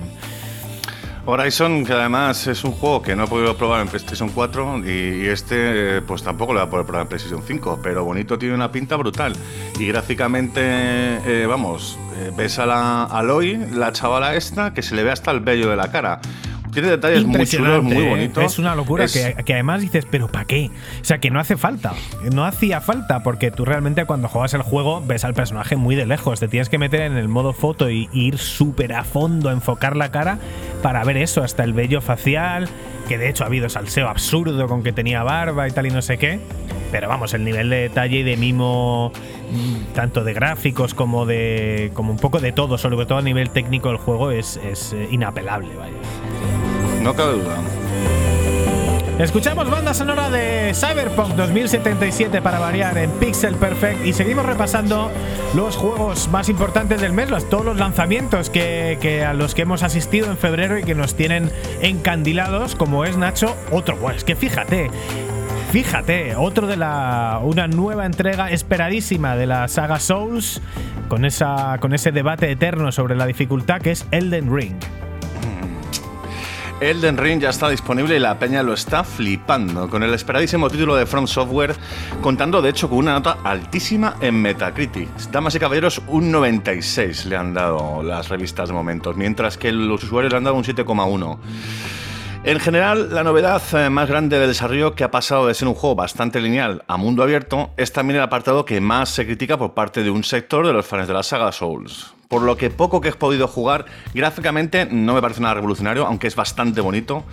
Horizon, que además es un juego que no he podido probar en PlayStation 4 y, este eh, pues tampoco lo voy a poder probar en PlayStation 5, pero bonito tiene una pinta brutal. Y gráficamente, eh, vamos, eh, ves a la Aloy, la chavala esta, que se le ve hasta el vello de la cara. Tiene detalles muy chulos, muy ¿eh? bonitos. Es una locura Es- que, que además dices, pero ¿para qué? O sea, que no hace falta. No hacía falta porque tú realmente cuando juegas el juego ves al personaje muy de lejos. Te tienes que meter en el modo foto y, y ir súper a fondo, enfocar la cara para ver eso, hasta el vello facial, que de hecho ha habido salseo absurdo con que tenía barba y tal y no sé qué. Pero vamos, el nivel de detalle y de mimo, mm, tanto de gráficos como de. como un poco de todo, sobre todo a nivel técnico del juego, es, es eh, inapelable, vaya. No cabe duda. Escuchamos banda sonora de Cyberpunk 2077 para variar en Pixel Perfect y seguimos repasando los juegos más importantes del mes, los- todos los lanzamientos que, que a los que hemos asistido en febrero y que nos tienen encandilados, como es Nacho, otro. Pues que fíjate, Fíjate, otro de la. una nueva entrega esperadísima de la saga Souls, con, esa, con ese debate eterno sobre la dificultad que es Elden Ring. Elden Ring ya está disponible y la peña lo está flipando, con el esperadísimo título de From Software, contando de hecho con una nota altísima en Metacritic. Damas y caballeros, un 96 le han dado las revistas de momentos, mientras que los usuarios le han dado un 7,1. En general, la novedad eh, más grande del desarrollo que ha pasado de ser un juego bastante lineal a mundo abierto es también el apartado que más se critica por parte de un sector de los fans de la saga Souls por lo que poco que he podido jugar, gráficamente no me parece nada revolucionario, aunque es bastante bonito.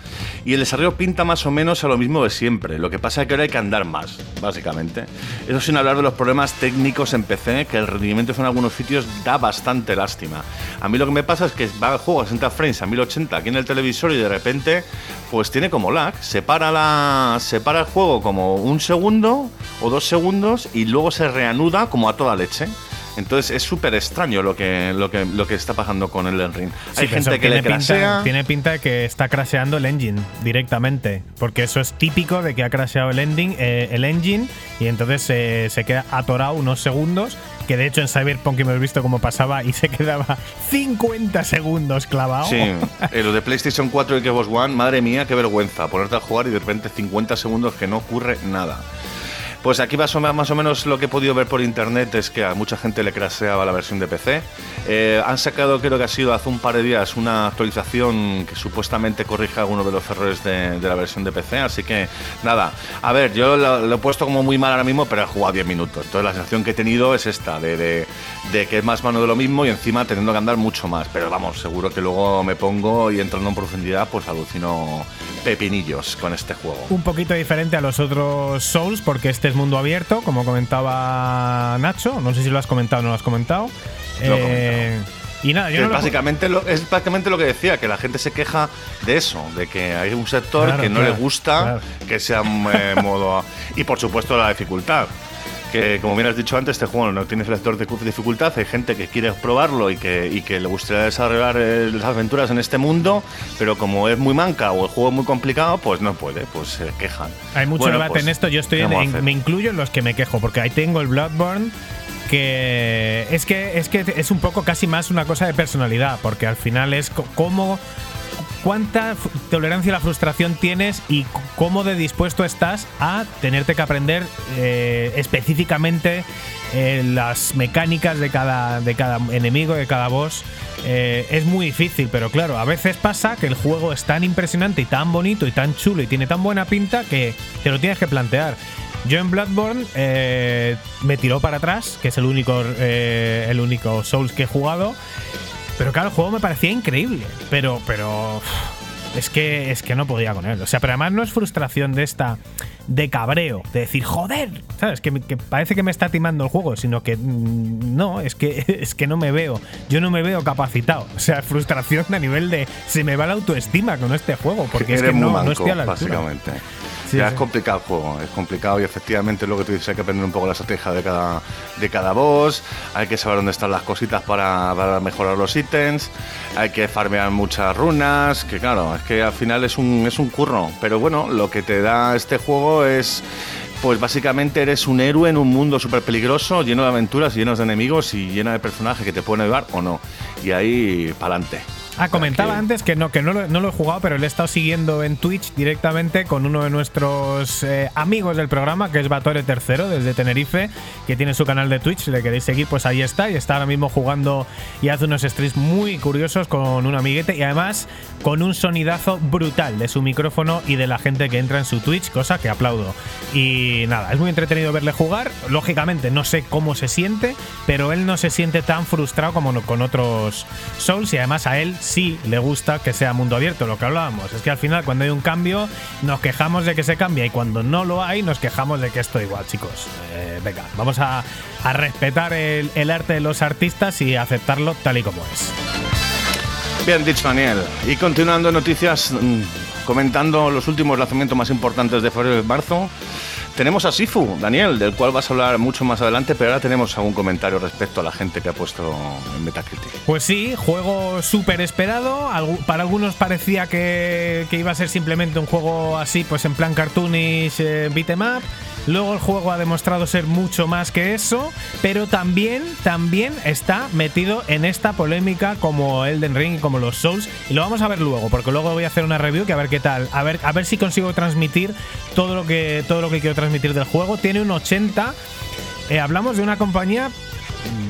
Y el desarrollo pinta más o menos a lo mismo de siempre. Lo que pasa es que ahora hay que andar más, básicamente. Eso sin hablar de los problemas técnicos en PC, que el rendimiento en algunos sitios da bastante lástima. A mí lo que me pasa es que va el juego a 60 frames a 1080 aquí en el televisor y de repente, pues tiene como lag. Se para, la, se para el juego como un segundo o dos segundos y luego se reanuda como a toda leche. Entonces es súper extraño lo que, lo, que, lo que está pasando con el Ring. Hay gente que le crasea. tiene pinta de que está craseando el engine directamente, porque eso es típico de que ha craseado el, ending, eh, el engine y entonces se queda atorado unos segundos. Que de hecho en Cyberpunk hemos visto cómo pasaba y se quedaba 50 segundos clavado. Sí, lo de PlayStation 4 y Xbox One, madre mía, qué vergüenza. Ponerte a jugar y de repente 50 segundos que no ocurre nada. Pues aquí más o menos lo que he podido ver por internet es que a mucha gente le craseaba la versión de PC. Eh, han sacado, creo que ha sido hace un par de días, una actualización que supuestamente corrige algunos de los errores de, la versión de PC. Así que nada, a ver, yo lo, he puesto como muy mal ahora mismo, pero he jugado 10 minutos. Entonces la sensación que he tenido es esta, de, que es más mano de lo mismo y encima teniendo que andar mucho más. Pero vamos, seguro que luego me pongo y entrando en profundidad, pues alucino pepinillos con este juego. Un poquito diferente a los otros Souls, porque este es mundo abierto, como comentaba Nacho. No sé si lo has comentado o no lo has comentado. Eh, y nada, yo básicamente lo, es básicamente lo que decía, que la gente se queja de eso, de que hay un sector que no le gusta que sea eh, modo... Y por supuesto la dificultad que como bien has dicho antes, este juego no tiene selector de dificultad, hay gente que quiere probarlo y que, que le gustaría desarrollar eh, las aventuras en este mundo, pero como es muy manca o el juego es muy complicado, pues no puede, pues se quejan. Hay mucho debate pues, en esto, yo estoy me incluyo en los que me quejo, porque ahí tengo el Bloodborne que es que es que es un poco casi más una cosa de personalidad, porque al final es como cuánta tolerancia a la frustración tienes y cómo de dispuesto estás a tenerte que aprender eh, específicamente eh, las mecánicas de cada, de cada enemigo, de cada boss. Eh, es muy difícil, pero claro, a veces pasa que el juego es tan impresionante y tan bonito y tan chulo y tiene tan buena pinta que te lo tienes que plantear. Yo en Bloodborne me tiró para atrás, que es el único, el único Souls que he jugado. Pero claro, el juego me parecía increíble. Pero, pero. Es que, es que no podía con él. O sea, pero además no es frustración de esta. De cabreo. De decir, joder. ¿Sabes? Que, que parece que me está timando el juego. Sino que. Mm, no, es que, es que no me veo. Yo no me veo capacitado. O sea, frustración a nivel de. Se me va la autoestima con este juego. Porque es que no, no estoy a la altura. Básicamente ya es complicado el juego, es complicado y efectivamente lo que tú dices, hay que aprender un poco la estrategia de cada, de cada boss, hay que saber dónde están las cositas para, mejorar los ítems, hay que farmear muchas runas, que claro, es que al final es un, es un curro, pero bueno, lo que te da este juego es pues básicamente eres un héroe en un mundo súper peligroso, lleno de aventuras, lleno de enemigos y lleno de personajes que te pueden ayudar o no. Y ahí, para adelante. Ah, comentaba antes que no, que no lo, no lo, he jugado, pero le he estado siguiendo en Twitch directamente con uno de nuestros eh, amigos del programa, que es Batore Tercero, desde Tenerife, que tiene su canal de Twitch. Si le queréis seguir, pues ahí está. Y está ahora mismo jugando y hace unos streams muy curiosos con un amiguete y además con un sonidazo brutal de su micrófono y de la gente que entra en su Twitch, cosa que aplaudo. Y nada, es muy entretenido verle jugar. Lógicamente, no sé cómo se siente, pero él no se siente tan frustrado como con otros Souls y además a él sí le gusta que sea mundo abierto, lo que hablábamos. Es que al final cuando hay un cambio nos quejamos de que se cambia y cuando no lo hay nos quejamos de que esto igual, chicos. Eh, venga, vamos a, respetar el, el arte de los artistas y aceptarlo tal y como es. Bien dicho, Daniel. Y continuando noticias, mm, comentando los últimos lanzamientos más importantes de febrero y marzo. Tenemos a Sifu, Daniel, del cual vas a hablar mucho más adelante, pero ahora tenemos algún comentario respecto a la gente que ha puesto en Metacritic. Pues sí, juego súper esperado. Para algunos parecía que, que iba a ser simplemente un juego así, pues en plan cartoonish, eh, beat 'em up. Luego el juego ha demostrado ser mucho más que eso, pero también, también está metido en esta polémica como Elden Ring y como los Souls. Y lo vamos a ver luego, porque luego voy a hacer una review que a ver qué tal, a ver, a ver si consigo transmitir todo lo que todo lo que quiero transmitir del juego. Tiene un 80. Eh, hablamos de una compañía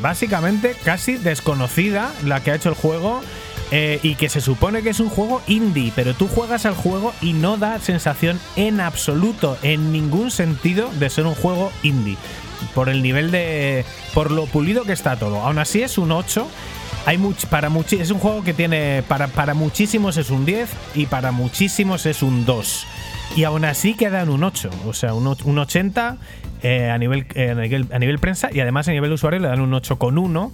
básicamente casi desconocida la que ha hecho el juego eh, y que se supone que es un juego indie, pero tú juegas al juego y no da sensación en absoluto, en ningún sentido de ser un juego indie. Por el nivel de. por lo pulido que está todo. Aún así es un 8. Hay much, para muchi- es un juego que tiene. Para, para muchísimos es un 10 y para muchísimos es un 2. Y aún así queda en un 8. O sea, un, un 80 eh, a, nivel, eh, a, nivel, a nivel prensa y además a nivel usuario le dan un 8,1.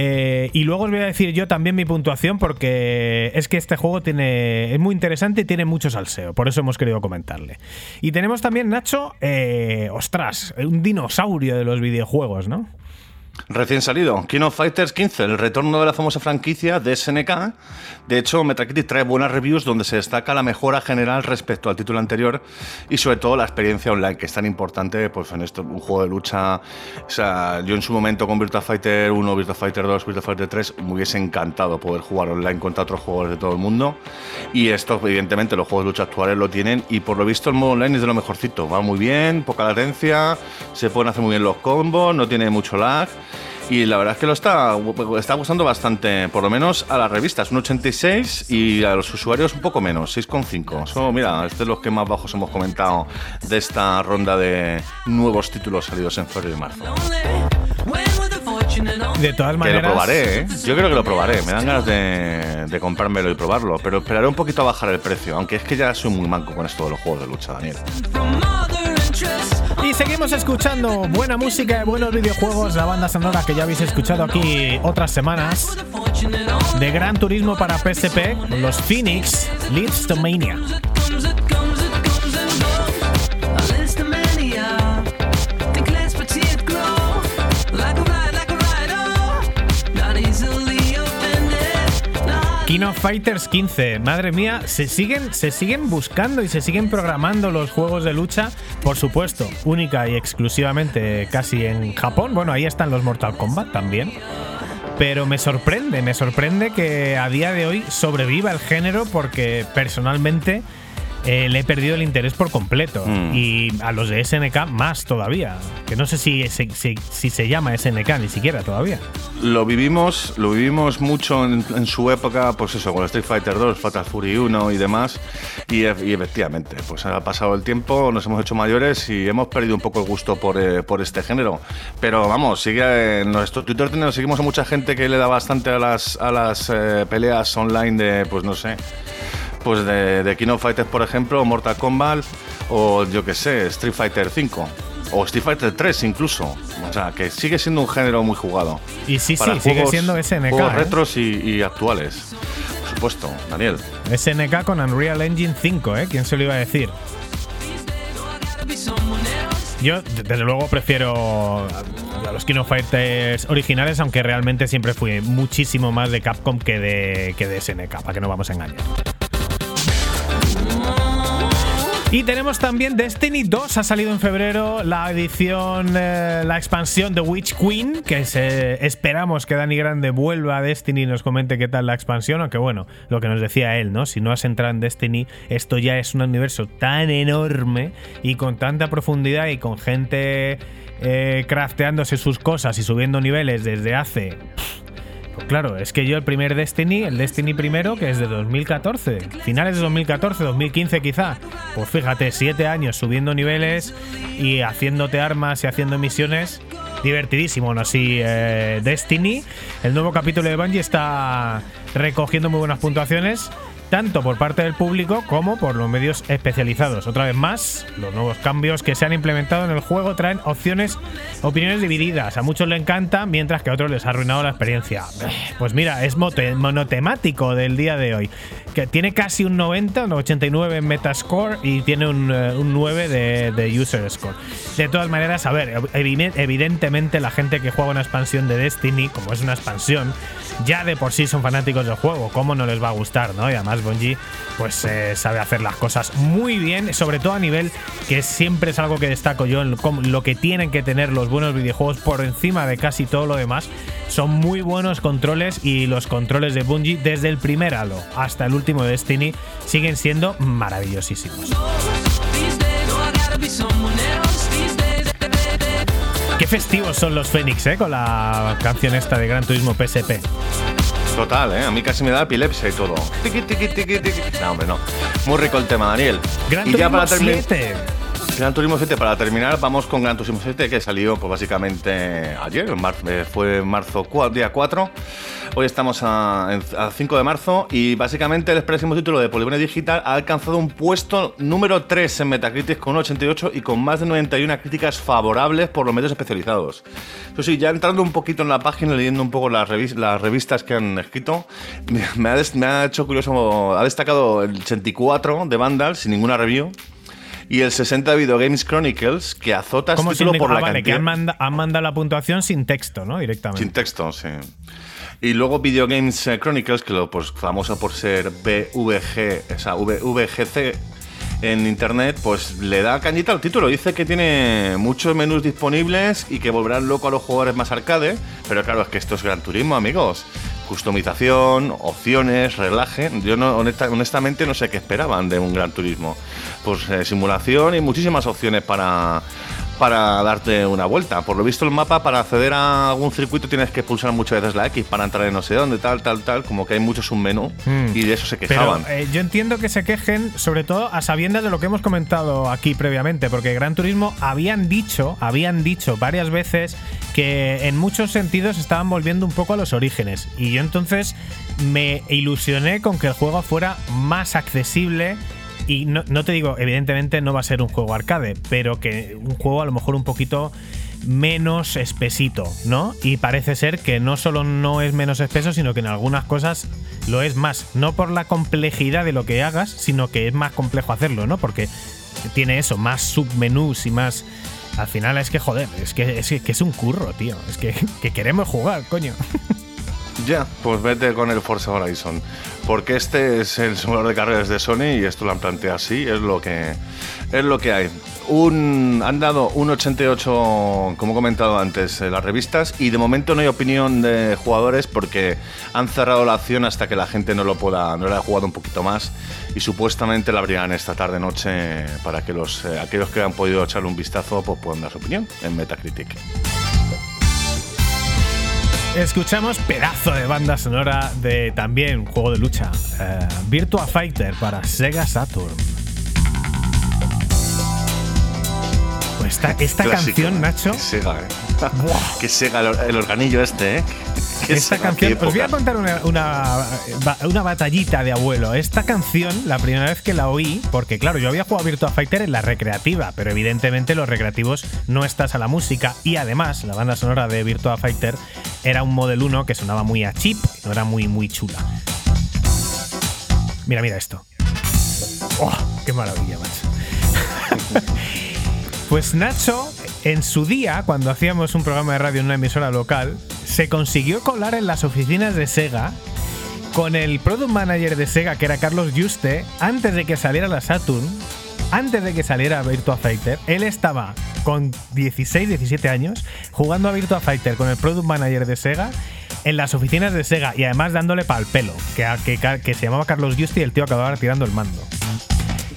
Eh, y luego os voy a decir yo también mi puntuación porque es que este juego tiene es muy interesante y tiene mucho salseo, por eso hemos querido comentarle. Y tenemos también, Nacho, eh, ostras, un dinosaurio de los videojuegos, ¿no? Recién salido, King of Fighters 15, el retorno de la famosa franquicia de SNK. De hecho, Metacritic trae buenas reviews donde se destaca la mejora general respecto al título anterior y sobre todo la experiencia online, que es tan importante pues, en esto, un juego de lucha. O sea, yo en su momento con Virtua Fighter 1, Virtua Fighter 2, Virtua Fighter 3 me hubiese encantado poder jugar online contra otros jugadores de todo el mundo. Y esto, evidentemente, los juegos de lucha actuales lo tienen y por lo visto el modo online es de lo mejorcito. Va muy bien, poca latencia, se pueden hacer muy bien los combos, no tiene mucho lag. Y la verdad es que lo está, está gustando bastante, por lo menos a las revistas, un 86 y a los usuarios un poco menos, 6,5. Eso, mira, es de los que más bajos hemos comentado de esta ronda de nuevos títulos salidos en febrero y marzo. De todas Que maneras, lo probaré, ¿eh? Yo creo que lo probaré. Me dan ganas de, de comprármelo y probarlo, pero esperaré un poquito a bajar el precio, aunque es que ya soy muy manco con esto de los juegos de lucha, Daniel. Seguimos escuchando buena música y buenos videojuegos, la banda sonora que ya habéis escuchado aquí otras semanas, de Gran Turismo para PSP, los Phoenix Leads to Mania. King of Fighters 15, madre mía, se siguen, se siguen buscando y se siguen programando los juegos de lucha, por supuesto, única y exclusivamente casi en Japón. Bueno, ahí están los Mortal Kombat también. Pero me sorprende, me sorprende que a día de hoy sobreviva el género porque personalmente eh, le he perdido el interés por completo. Mm. Y a los de SNK más todavía. Que no sé si, si, si- si se llama SNK ni siquiera todavía. Lo vivimos, lo vivimos mucho en, en su época, pues eso, con Street Fighter 2, Fatal Fury 1 y demás. Y, y efectivamente, pues ha pasado el tiempo, nos hemos hecho mayores y hemos perdido un poco el gusto por, eh, por este género. Pero vamos, sigue en nuestro Twitter tenemos, seguimos a mucha gente que le da bastante a las, a las eh, peleas online de, pues no sé, pues de, de King of Fighters, por ejemplo, Mortal Kombat, o yo que sé, Street Fighter 5. O Street Fighter 3 incluso. O sea, que sigue siendo un género muy jugado. Y sí, Para sí, sigue siendo SNK. Juegos ¿eh? retros y, y actuales. Por supuesto, Daniel. SNK con Unreal Engine 5, ¿eh? ¿Quién se lo iba a decir? Yo, desde luego, prefiero a los King of Fighters originales, aunque realmente siempre fui muchísimo más de Capcom que de, que de SNK, para que no vamos a engañar. Y tenemos también Destiny 2, ha salido en febrero la edición, eh, la expansión de Witch Queen, que esperamos que Dani Grande vuelva a Destiny y nos comente qué tal la expansión, aunque bueno, lo que nos decía él, ¿no? Si no has entrado en Destiny, esto ya es un universo tan enorme y con tanta profundidad y con gente eh, crafteándose sus cosas y subiendo niveles desde hace claro, es que yo el primer Destiny, el Destiny primero, que es de 2014, finales de 2014, 2015 quizá, pues fíjate, siete años subiendo niveles y haciéndote armas y haciendo misiones, divertidísimo, ¿no? Así, eh, Destiny, el nuevo capítulo de Bungie está recogiendo muy buenas puntuaciones. Tanto por parte del público como por los medios especializados. Otra vez más, los nuevos cambios que se han implementado en el juego traen opciones, opiniones divididas. A muchos le encanta, mientras que a otros les ha arruinado la experiencia. Pues mira, es monotemático del día de hoy. Tiene casi un 90, un 89 en Metascore y tiene un, eh, un 9 de, de User Score. De todas maneras, a ver, evi- evidentemente la gente que juega una expansión de Destiny, como es una expansión, ya de por sí son fanáticos del juego. ¿Cómo no les va a gustar, no? Y además Bungie, pues eh, sabe hacer las cosas muy bien, sobre todo a nivel que siempre es algo que destaco yo, en lo que tienen que tener los buenos videojuegos por encima de casi todo lo demás. Son muy buenos controles y los controles de Bungie, desde el primer Halo hasta el último de Destiny, siguen siendo maravillosísimos. Qué festivos son los Fénix, ¿eh? Con la canción esta de Gran Turismo PSP. Total, ¿eh? A mí casi me da epilepsia y todo. Tiqui, tiqui, tiqui. No, hombre, no. Muy rico el tema, Daniel. Gran y Turismo para terminar. 7. Gran Turismo 7, para terminar, vamos con Gran Turismo 7, que salió pues, básicamente ayer, eh, fue marzo, día 4. Hoy estamos a, a 5 de marzo y básicamente el próximo título de Polygon Digital ha alcanzado un puesto número 3 en Metacritic con un 88 y con más de 91 críticas favorables por los medios especializados. Eso sí, ya entrando un poquito en la página, leyendo un poco las, revis- las revistas que han escrito, me, ha, me ha hecho curioso, ha destacado el 84 de Vandal sin ninguna review y el 60 de Video Games Chronicles, que azota este título por ah, la vale, que cantidad. han, manda- han mandado la puntuación sin texto, ¿no? Directamente. Sin texto, sí. Y luego Video Games eh, Chronicles, que lo pues famoso por ser BVG, o sea, VGC en internet, pues le da cañita al título. Dice que tiene muchos menús disponibles y que volverán loco a los jugadores más arcade. Pero claro, es que esto es Gran Turismo, amigos. Customización, opciones, relaje. Yo no, honesta- honestamente no sé qué esperaban de un Gran Turismo. Pues eh, simulación y muchísimas opciones para, para darte una vuelta. Por lo visto el mapa para acceder a algún circuito tienes que pulsar muchas veces la X para entrar en no sé dónde, tal, tal, tal, como que hay mucho submenú Mm. y de eso se Pero quejaban. eh, yo entiendo que se quejen, sobre todo a sabiendas de lo que hemos comentado aquí previamente, porque Gran Turismo habían dicho, habían dicho varias veces que en muchos sentidos estaban volviendo un poco a los orígenes. Y yo entonces me ilusioné con que el juego fuera más accesible. Y no, no te digo, evidentemente no va a ser un juego arcade, pero que un juego a lo mejor un poquito menos espesito, ¿no? Y parece ser que no solo no es menos espeso, sino que en algunas cosas lo es más. No por la complejidad de lo que hagas, sino que es más complejo hacerlo, ¿no? Porque tiene eso, más submenús y más. Al final es que, joder, es que es, que es un curro, tío. Es que, que queremos jugar, coño. Ya, pues vete con el Forza Horizon. Porque este es el simulador de carreras de Sony y esto lo han planteado así, es lo que, es lo que hay. Un, han dado un 88, como he comentado antes, en las revistas y de momento no hay opinión de jugadores porque han cerrado la acción hasta que la gente no lo pueda, no lo haya jugado un poquito más y supuestamente la abrirán esta tarde noche para que los eh, aquellos que han podido echarle un vistazo pues puedan dar su opinión en Metacritic. Escuchamos pedazo de banda sonora de también juego de lucha. eh, Virtua Fighter para Sega Saturn. Pues esta, esta canción, ¿eh? Nacho. Que Sega, ¿eh? Buah. Sega el, el organillo este, ¿eh? Esta canción, os voy a contar una, una, una batallita de abuelo. Esta canción, la primera vez que la oí, porque claro, yo había jugado Virtua Fighter en la recreativa, pero evidentemente los recreativos no estás a la música y además la banda sonora de Virtua Fighter era un Model 1 que sonaba muy a chip, no era muy, muy chula. Mira, mira esto. ¡Oh! ¡Qué maravilla, macho! Pues Nacho, en su día, cuando hacíamos un programa de radio en una emisora local, se consiguió colar en las oficinas de Sega con el product manager de Sega, que era Carlos Juste, antes de que saliera la Saturn, antes de que saliera Virtua Fighter, él estaba con 16, 17 años jugando a Virtua Fighter con el product manager de Sega en las oficinas de Sega y además dándole pal pelo, que, se llamaba Carlos Juste y el tío acababa tirando el mando.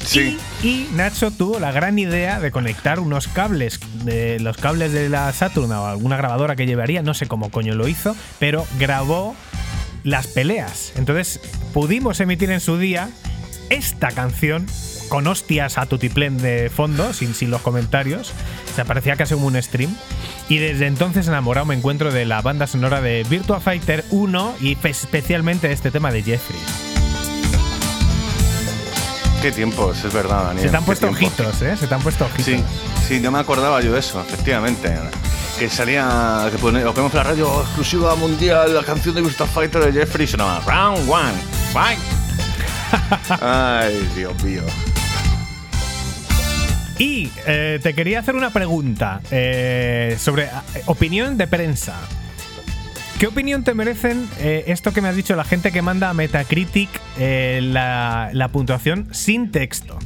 Sí. Y, Nacho tuvo la gran idea de conectar unos cables, de los cables de la Saturn o alguna grabadora que llevaría, no sé cómo coño lo hizo, pero grabó las peleas. Entonces pudimos emitir en su día esta canción con hostias a tutiplén de fondo, sin, sin los comentarios. O sea, parecía casi como un stream. Y desde entonces enamorado me encuentro de la banda sonora de Virtua Fighter 1 y especialmente de este tema de Jeffrey. Qué tiempos, es verdad, Daniel. Se te han puesto ojitos, ¿eh? Se te han puesto ojitos. Sí, sí, no me acordaba yo de eso, efectivamente. Que salía, que ponemos en la radio, exclusiva mundial, la canción de Virtua Fighter de Jeffrey, sonaba Round One, Fight. Ay, Dios mío. Y eh, te quería hacer una pregunta eh, sobre eh, opinión de prensa. ¿Qué opinión te merecen eh, esto que me has dicho la gente que manda a Metacritic eh, la, la puntuación sin texto?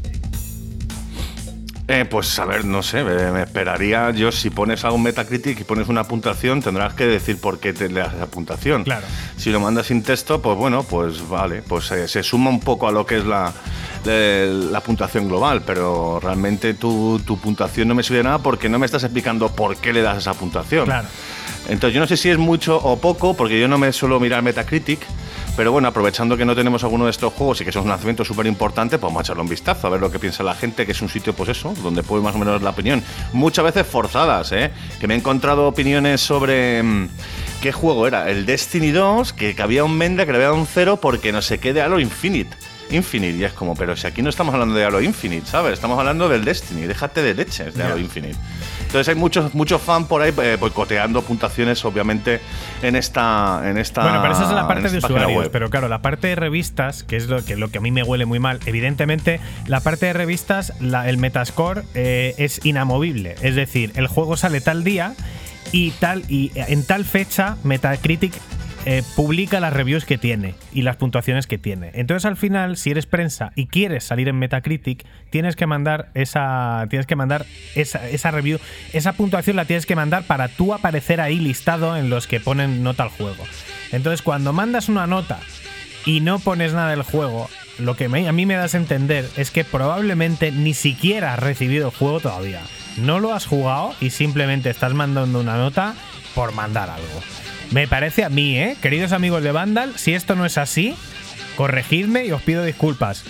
Eh, pues a ver, no sé, me, me esperaría yo si pones algo en Metacritic y pones una puntuación, tendrás que decir por qué te le das esa puntuación. Claro. Si lo mandas sin texto, pues bueno, pues vale, pues eh, se suma un poco a lo que es la, la puntuación global, pero realmente tu, tu puntuación no me sirve de nada porque no me estás explicando por qué le das esa puntuación. Claro. Entonces yo no sé si es mucho o poco, porque yo no me suelo mirar Metacritic, pero bueno, aprovechando que no tenemos alguno de estos juegos y que es un lanzamiento súper importante, pues vamos a echarle un vistazo, a ver lo que piensa la gente, que es un sitio, pues eso, donde puede más o menos la opinión. Muchas veces forzadas, ¿eh? Que me he encontrado opiniones sobre... mm, ¿Qué juego era? El Destiny 2, que, que había un Menda que le había dado un cero porque no sé qué de Halo Infinite. Infinite, y es como, pero si aquí no estamos hablando de Halo Infinite, ¿sabes? Estamos hablando del Destiny, déjate de leches de Halo Ya. Infinite. Entonces hay muchos muchos fans por ahí eh, boicoteando puntuaciones, obviamente, en esta en esta Bueno, pero esa es la parte de usuarios. web. Pero claro, la parte de revistas, que es lo que, lo que a mí me huele muy mal, evidentemente, la parte de revistas, la- el Metascore eh, es inamovible. Es decir, el juego sale tal día y tal y en tal fecha Metacritic eh, publica las reviews que tiene y las puntuaciones que tiene. Entonces, al final, si eres prensa y quieres salir en Metacritic, tienes que mandar esa tienes que mandar esa, review, esa puntuación la tienes que mandar para tú aparecer ahí listado en los que ponen nota al juego. Entonces, cuando mandas una nota y no pones nada del juego, lo que a mí me das a entender es que probablemente ni siquiera has recibido el juego todavía. No lo has jugado y simplemente estás mandando una nota por mandar algo. Me parece a mí, ¿eh? Queridos amigos de Vandal, si esto no es así, corregidme y os pido disculpas.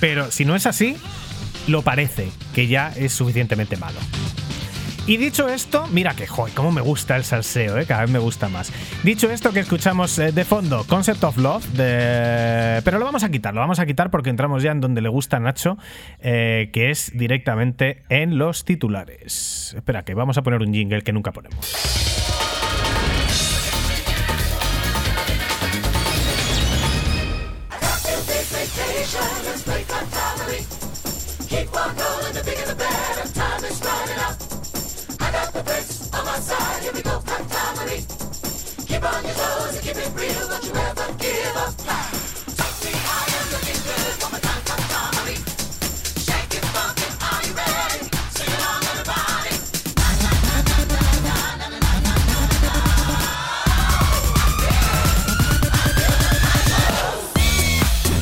Pero si no es así, lo parece, que ya es suficientemente malo. Y dicho esto, mira que joy, cómo me gusta el salseo, ¿eh? cada vez me gusta más. Dicho esto, que escuchamos eh, de fondo Concept of Love, pero lo vamos a quitar, lo vamos a quitar porque entramos ya en donde le gusta Nacho, eh, que es directamente en los titulares. Espera, que vamos a poner un jingle que nunca ponemos.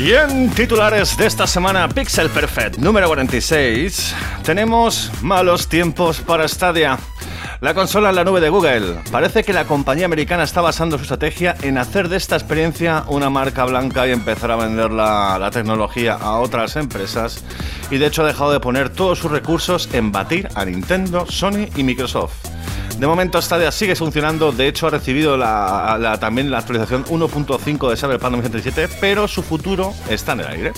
Y en titulares de esta semana, Pixel Perfect número 46, tenemos malos tiempos para Stadia. La consola en la nube de Google. Parece que la compañía americana está basando su estrategia en hacer de esta experiencia una marca blanca y empezar a vender la, tecnología a otras empresas. Y de hecho ha dejado de poner todos sus recursos en batir a Nintendo, Sony y Microsoft. De momento Stadia sigue funcionando, de hecho ha recibido la- también la actualización 1.5 de Cyberpunk 2077, pero su futuro está en el aire.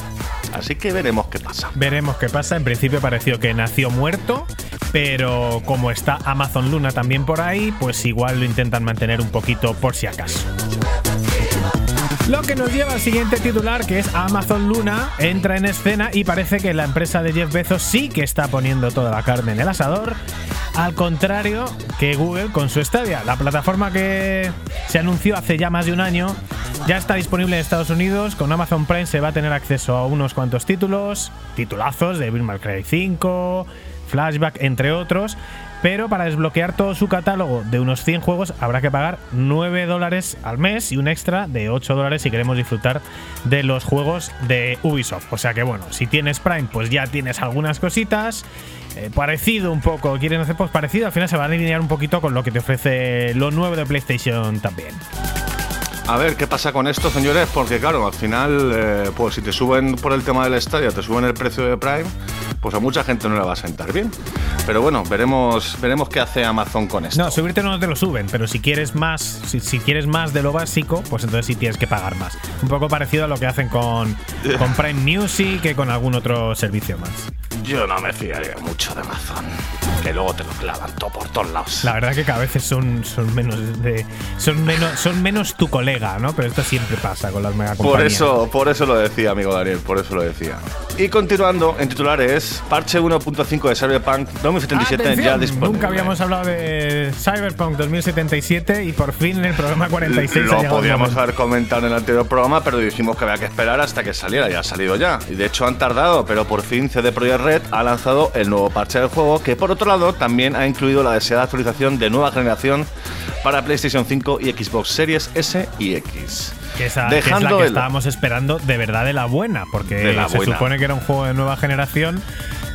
Así que veremos qué pasa. Veremos qué pasa. En principio pareció que nació muerto, pero como está Amazon Luna también por ahí, pues igual lo intentan mantener un poquito por si acaso. Lo que nos lleva al siguiente titular, que es Amazon Luna, entra en escena y parece que la empresa de Jeff Bezos sí que está poniendo toda la carne en el asador, al contrario que Google con su Stadia. La plataforma que se anunció hace ya más de un año ya está disponible en Estados Unidos. Con Amazon Prime se va a tener acceso a unos cuantos títulos, titulazos de May Cry 5, Flashback, entre otros. Pero para desbloquear todo su catálogo de unos 100 juegos habrá que pagar 9 dólares al mes y un extra de 8 dólares si queremos disfrutar de los juegos de Ubisoft. O sea que bueno, si tienes Prime pues ya tienes algunas cositas. eh, parecido un poco, quieren hacer pues parecido, al final se van a alinear un poquito con lo que te ofrece lo nuevo de PlayStation también. A ver qué pasa con esto, señores, porque claro, al final, eh, pues si te suben por el tema del estadio, te suben el precio de Prime, pues a mucha gente no le va a sentar bien. Pero bueno, veremos, veremos qué hace Amazon con esto. No, subirte no te lo suben, pero si quieres más, si, si quieres más de lo básico, pues entonces sí tienes que pagar más. Un poco parecido a lo que hacen con, con Prime Music que con algún otro servicio más. Yo no me fiaría mucho de Amazon. Que luego te lo clavan todo por todos lados. La verdad que cada vez son, son menos de. Son menos, son menos tu colega, ¿no? Pero esto siempre pasa con las megacompañías. Por eso, por eso lo decía, amigo Daniel, por eso lo decía. Y continuando en titulares, parche 1.5 de Cyberpunk 2077 ya Atención, disponible. Nunca habíamos hablado de Cyberpunk 2077 y por fin en el programa 46 ha Lo podíamos haber comentado en el anterior programa, pero dijimos que había que esperar hasta que saliera. Ya ha salido ya. Y de hecho han tardado, pero por fin CD Projekt Red ha lanzado el nuevo parche del juego, que por otro lado también ha incluido la deseada actualización de nueva generación para PlayStation 5 y Xbox Series S y X. Que, esa, que es la Dejando que el- estábamos esperando de verdad de la buena, porque la se buena. supone que era un juego de nueva generación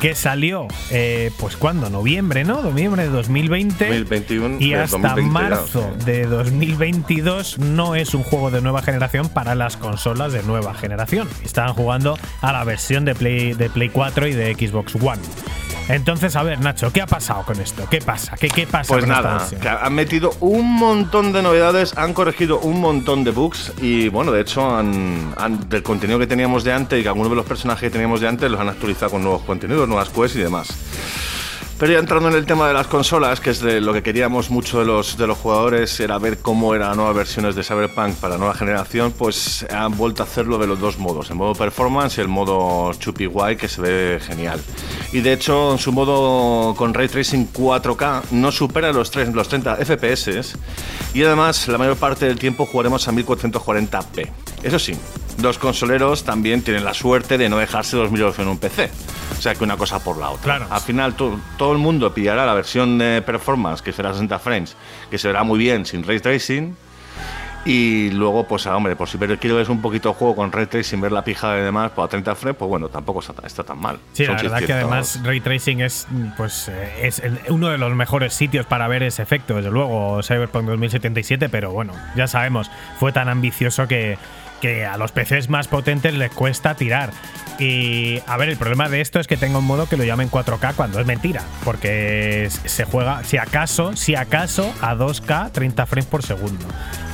que salió, eh, pues cuando, noviembre, ¿no? Noviembre de 2020. 2021, y hasta 2020 ya, marzo de 2022 no es un juego de nueva generación para las consolas de nueva generación. Estaban jugando a la versión de Play, de Play 4 y de Xbox One. Entonces, a ver, Nacho, ¿qué ha pasado con esto? ¿Qué pasa? ¿Qué, qué pasa Pues con esta nada, versión? que han metido un montón de novedades, han corregido un montón de bugs y bueno, de hecho, han, han- del contenido que teníamos de antes y que algunos de los personajes que teníamos de antes los han actualizado con nuevos contenidos, nuevas quests y demás. Pero ya entrando en el tema de las consolas, que es de lo que queríamos mucho de los, de los jugadores, era ver cómo eran las nuevas versiones de Cyberpunk para la nueva generación, pues han vuelto a hacerlo de los dos modos, el modo performance y el modo chupi guay, que se ve genial. Y de hecho, en su modo con Ray Tracing 4K no supera los, tres- los 30 FPS y además la mayor parte del tiempo jugaremos a 1440p. Eso sí, los consoleros también tienen la suerte de no dejarse 2000 en un PC. O sea que una cosa por la otra. Claro. Al final to- todo el mundo pillará la versión de performance, que será 60 frames, que se verá muy bien sin ray tracing. Y luego, pues, ah, hombre, por si quiero ver un poquito el juego con ray tracing, ver la pija y demás, pues a 30 frames, pues bueno, tampoco está, está tan mal. Sí, Son la verdad que 600. además Ray Tracing es, pues, eh, es el- uno de los mejores sitios para ver ese efecto, desde luego, Cyberpunk 2077, pero bueno, ya sabemos, fue tan ambicioso que, que a los PCs más potentes les cuesta tirar. Y a ver, el problema de esto es que tengo un modo que lo llamen 4K cuando es mentira, porque se juega, si acaso, si acaso, a 2K 30 frames por segundo.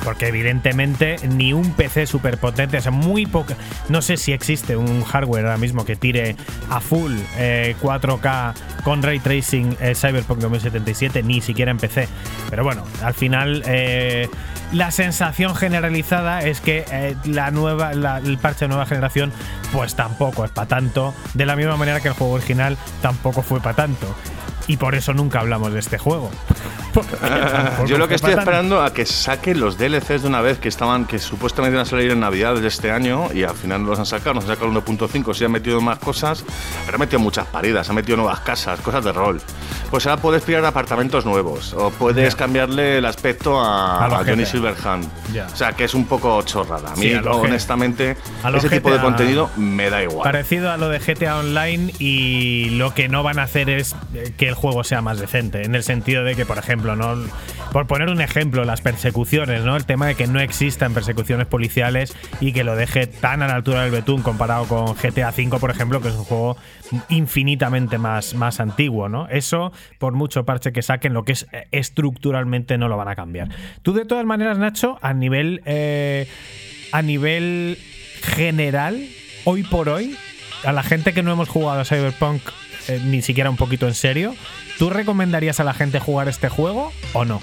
Porque evidentemente ni un PC súper potente, o sea, muy poca. No sé si existe un hardware ahora mismo que tire a full eh, 4K con ray tracing eh, Cyberpunk 2077, ni siquiera en PC. Pero bueno, al final eh, la sensación generalizada es que eh, la nueva, el parche de nueva generación, pues tampoco es para tanto. De la misma manera que el juego original tampoco fue para tanto. Y por eso nunca hablamos de este juego. Tampoco Yo lo que estoy esperando a que saquen los DLCs de una vez que estaban, que supuestamente iban a salir en Navidad de este año y al final no los han sacado, nos han sacado el 1.5, sí han metido más cosas, pero han metido muchas paridas, han metido nuevas casas, cosas de rol. Pues ahora puedes pillar apartamentos nuevos o puedes Ya. cambiarle el aspecto a, A a Johnny GTA. Silverhand. Ya. O sea, que es un poco chorrada. A mí, Sí, a honestamente, a ese tipo de GTA. contenido me da igual. Parecido a lo de GTA Online y lo que no van a hacer es eh, que el juego sea más decente, en el sentido de que, por ejemplo, no por poner un ejemplo, las persecuciones, ¿no? El tema de que no existan persecuciones policiales y que lo deje tan a la altura del betún comparado con GTA V, por ejemplo, que es un juego infinitamente más, más antiguo, ¿no? Eso, por mucho parche que saquen, lo que es eh, estructuralmente no lo van a cambiar. Tú, de todas maneras, Nacho, a nivel. eh, a nivel general, hoy por hoy, a la gente que no hemos jugado a Cyberpunk eh, ni siquiera un poquito en serio, ¿tú recomendarías a la gente jugar este juego o no?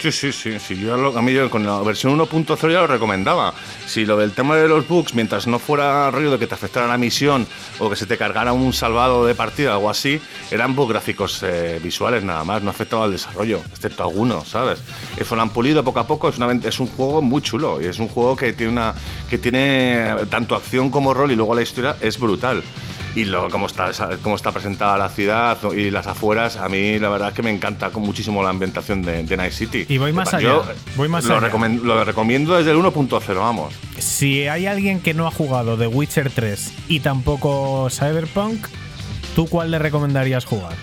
Sí, sí, sí, sí. Yo lo- a mí yo con la versión 1.0 ya lo recomendaba. Si lo del tema de los bugs, mientras no fuera rollo de que te afectara la misión o que se te cargara un salvado de partida o algo así, eran bugs gráficos eh, visuales nada más, no afectaba al desarrollo, excepto algunos, ¿sabes? Eso lo han pulido poco a poco, es, una, es un juego muy chulo y es un juego que tiene, una, que tiene tanto acción como rol y luego la historia es brutal. Y lo, como, está, como está presentada la ciudad y las afueras, a mí la verdad es que me encanta con muchísimo la ambientación de, de Night City. Y voy más Yo allá, voy más lo, allá. lo recomiendo desde el 1.0, vamos. Si hay alguien que no ha jugado The Witcher 3 y tampoco Cyberpunk, ¿tú cuál le recomendarías jugar?